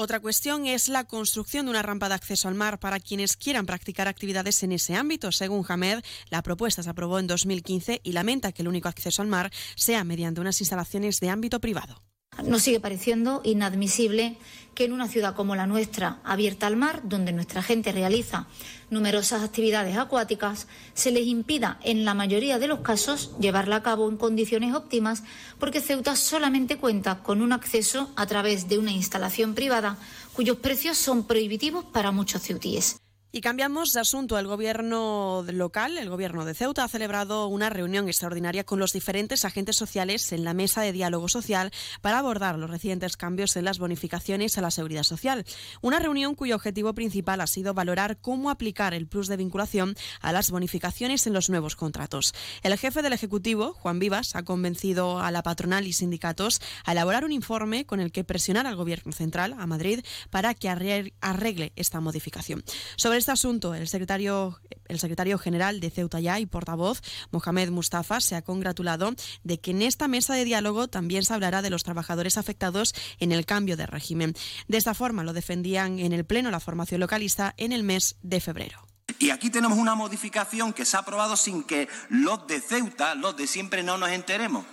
Otra cuestión es la construcción de una rampa de acceso al mar para quienes quieran practicar actividades en ese ámbito. Según Hamed, la propuesta se aprobó en 2015 y lamenta que el único acceso al mar sea mediante unas instalaciones de ámbito privado. Nos sigue pareciendo inadmisible que en una ciudad como la nuestra, abierta al mar, donde nuestra gente realiza numerosas actividades acuáticas, se les impida, en la mayoría de los casos, llevarla a cabo en condiciones óptimas, porque Ceuta solamente cuenta con un acceso a través de una instalación privada cuyos precios son prohibitivos para muchos ceutíes. Y cambiamos de asunto. El gobierno local, el gobierno de Ceuta, ha celebrado una reunión extraordinaria con los diferentes agentes sociales en la mesa de diálogo social para abordar los recientes cambios en las bonificaciones a la seguridad social. Una reunión cuyo objetivo principal ha sido valorar cómo aplicar el plus de vinculación a las bonificaciones en los nuevos contratos. El jefe del Ejecutivo, Juan Vivas, ha convencido a la patronal y sindicatos a elaborar un informe con el que presionar al gobierno central, a Madrid, para que arregle esta modificación. Sobre este asunto, el secretario, el secretario general de Ceuta Ya y portavoz, Mohamed Mustafa, se ha congratulado de que en esta mesa de diálogo también se hablará de los trabajadores afectados en el cambio de régimen. De esta forma lo defendían en el Pleno la formación localista en el mes de febrero. Y aquí tenemos una modificación que se ha aprobado sin que los de Ceuta, los de siempre, no nos enteremos.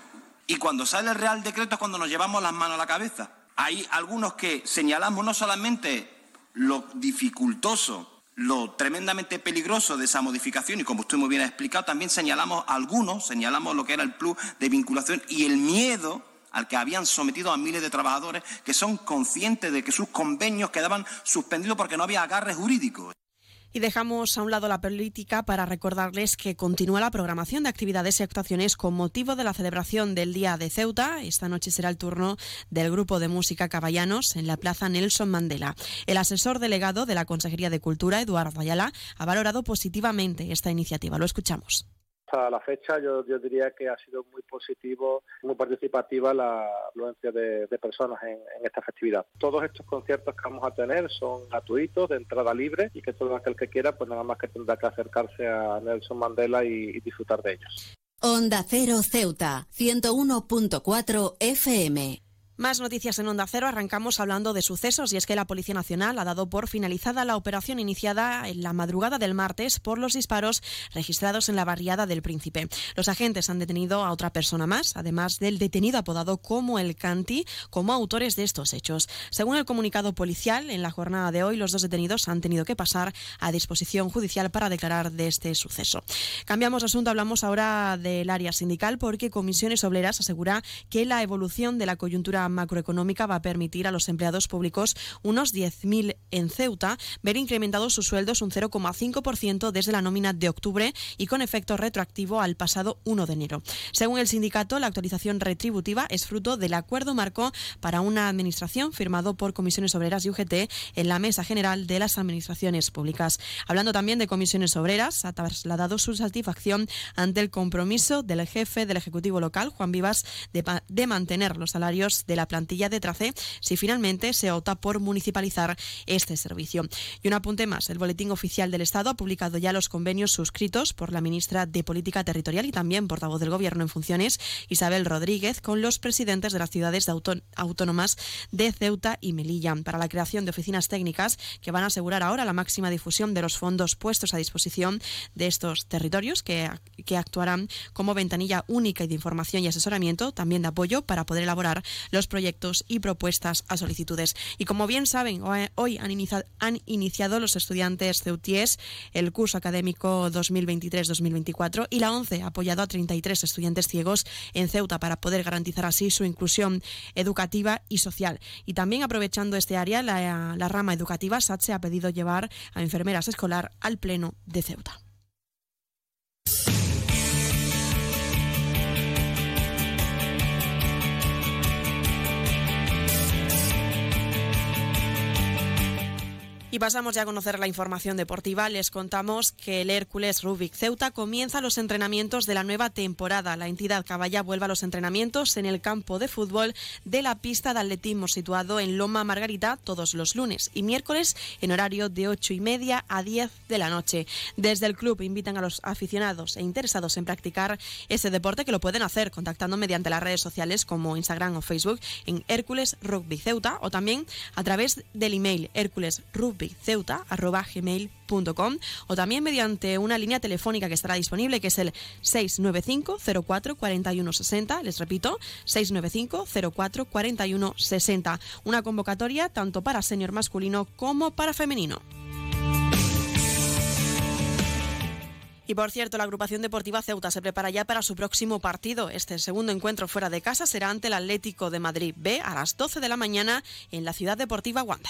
Y cuando sale el Real Decreto es cuando nos llevamos las manos a la cabeza. Hay algunos que señalamos no solamente lo dificultoso lo tremendamente peligroso de esa modificación y como usted muy bien ha explicado, también señalamos algunos, señalamos lo que era el plus de vinculación y el miedo al que habían sometido a miles de trabajadores que son conscientes de que sus convenios quedaban suspendidos porque no había agarres jurídicos. Y dejamos a un lado la política para recordarles que continúa la programación de actividades y actuaciones con motivo de la celebración del Día de Ceuta. Esta noche será el turno del grupo de música Caballanos en la Plaza Nelson Mandela. El asesor delegado de la Consejería de Cultura, Eduardo Ayala, ha valorado positivamente esta iniciativa. Lo escuchamos. Hasta la fecha yo, diría que ha sido muy positivo, muy participativa la afluencia de, personas en, esta festividad. Todos estos conciertos que vamos a tener son gratuitos, de entrada libre y que todo aquel que quiera pues nada más que tendrá que acercarse a Nelson Mandela y, y disfrutar de ellos. Onda Cero Ceuta, 101.4 FM. Más noticias en Onda Cero. Arrancamos hablando de sucesos y es que la Policía Nacional ha dado por finalizada la operación iniciada en la madrugada del martes por los disparos registrados en la barriada del Príncipe. Los agentes han detenido a otra persona más, además del detenido apodado como el Canti, como autores de estos hechos. Según el comunicado policial, en la jornada de hoy los dos detenidos han tenido que pasar a disposición judicial para declarar de este suceso. Cambiamos de asunto, hablamos ahora del área sindical porque Comisiones Obreras asegura que la evolución de la coyuntura macroeconómica va a permitir a los empleados públicos, unos 10.000 en Ceuta, ver incrementados sus sueldos un 0,5% desde la nómina de octubre y con efecto retroactivo al pasado 1 de enero. Según el sindicato, la actualización retributiva es fruto del acuerdo marco para una administración firmado por Comisiones Obreras y UGT en la Mesa General de las Administraciones Públicas. Hablando también de Comisiones Obreras, ha trasladado su satisfacción ante el compromiso del jefe del Ejecutivo local, Juan Vivas, de, de mantener los salarios de la plantilla de Trace si finalmente se opta por municipalizar este servicio. Y un apunte más, el Boletín Oficial del Estado ha publicado ya los convenios suscritos por la ministra de Política Territorial y también portavoz del Gobierno en funciones, Isabel Rodríguez, con los presidentes de las ciudades autónomas de Ceuta y Melilla para la creación de oficinas técnicas que van a asegurar ahora la máxima difusión de los fondos puestos a disposición de estos territorios que, que actuarán como ventanilla única y de información y asesoramiento, también de apoyo para poder elaborar los proyectos y propuestas a solicitudes. Y como bien saben, hoy han iniciado, han iniciado los estudiantes ceutíes el curso académico 2023-2024 y la ONCE ha apoyado a 33 estudiantes ciegos en Ceuta para poder garantizar así su inclusión educativa y social. Y también aprovechando este área, la, la rama educativa SATSE ha pedido llevar a enfermeras escolar al Pleno de Ceuta. Y pasamos ya a conocer la información deportiva. Les contamos que el Hércules Rubik Ceuta comienza los entrenamientos de la nueva temporada. La entidad caballa vuelve a los entrenamientos en el campo de fútbol de la pista de atletismo situado en Loma Margarita todos los lunes y miércoles en horario de 8 y media a 10 de la noche. Desde el club invitan a los aficionados e interesados en practicar ese deporte que lo pueden hacer contactando mediante las redes sociales como Instagram o Facebook en Hércules Rugby Ceuta o también a través del email hérculesrugbyceuta.gmail.com o también mediante una línea telefónica que estará disponible que es el 695 04 41 60. Les repito, 695 04 41 60. Una convocatoria tanto para senior masculino como para femenino. Y por cierto, la agrupación deportiva Ceuta se prepara ya para su próximo partido. Este segundo encuentro fuera de casa será ante el Atlético de Madrid B a las 12 de la mañana en la ciudad deportiva Wanda.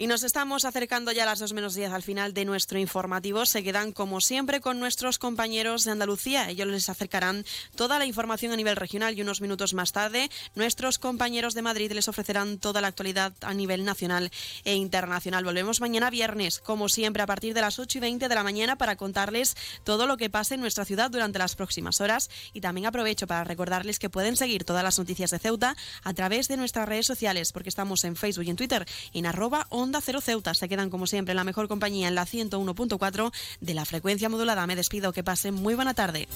Y nos estamos acercando ya a las 2 menos 10 al final de nuestro informativo. Se quedan como siempre con nuestros compañeros de Andalucía. Ellos les acercarán toda la información a nivel regional y unos minutos más tarde nuestros compañeros de Madrid les ofrecerán toda la actualidad a nivel nacional e internacional. Volvemos mañana viernes, como siempre, a partir de las 8 y 20 de la mañana para contarles todo lo que pase en nuestra ciudad durante las próximas horas. Y también aprovecho para recordarles que pueden seguir todas las noticias de Ceuta a través de nuestras redes sociales, porque estamos en Facebook y en Twitter en arroba Onda Cero Ceuta. Se quedan como siempre la mejor compañía en la 101.4 de la frecuencia modulada. Me despido, que pasen muy buena tarde.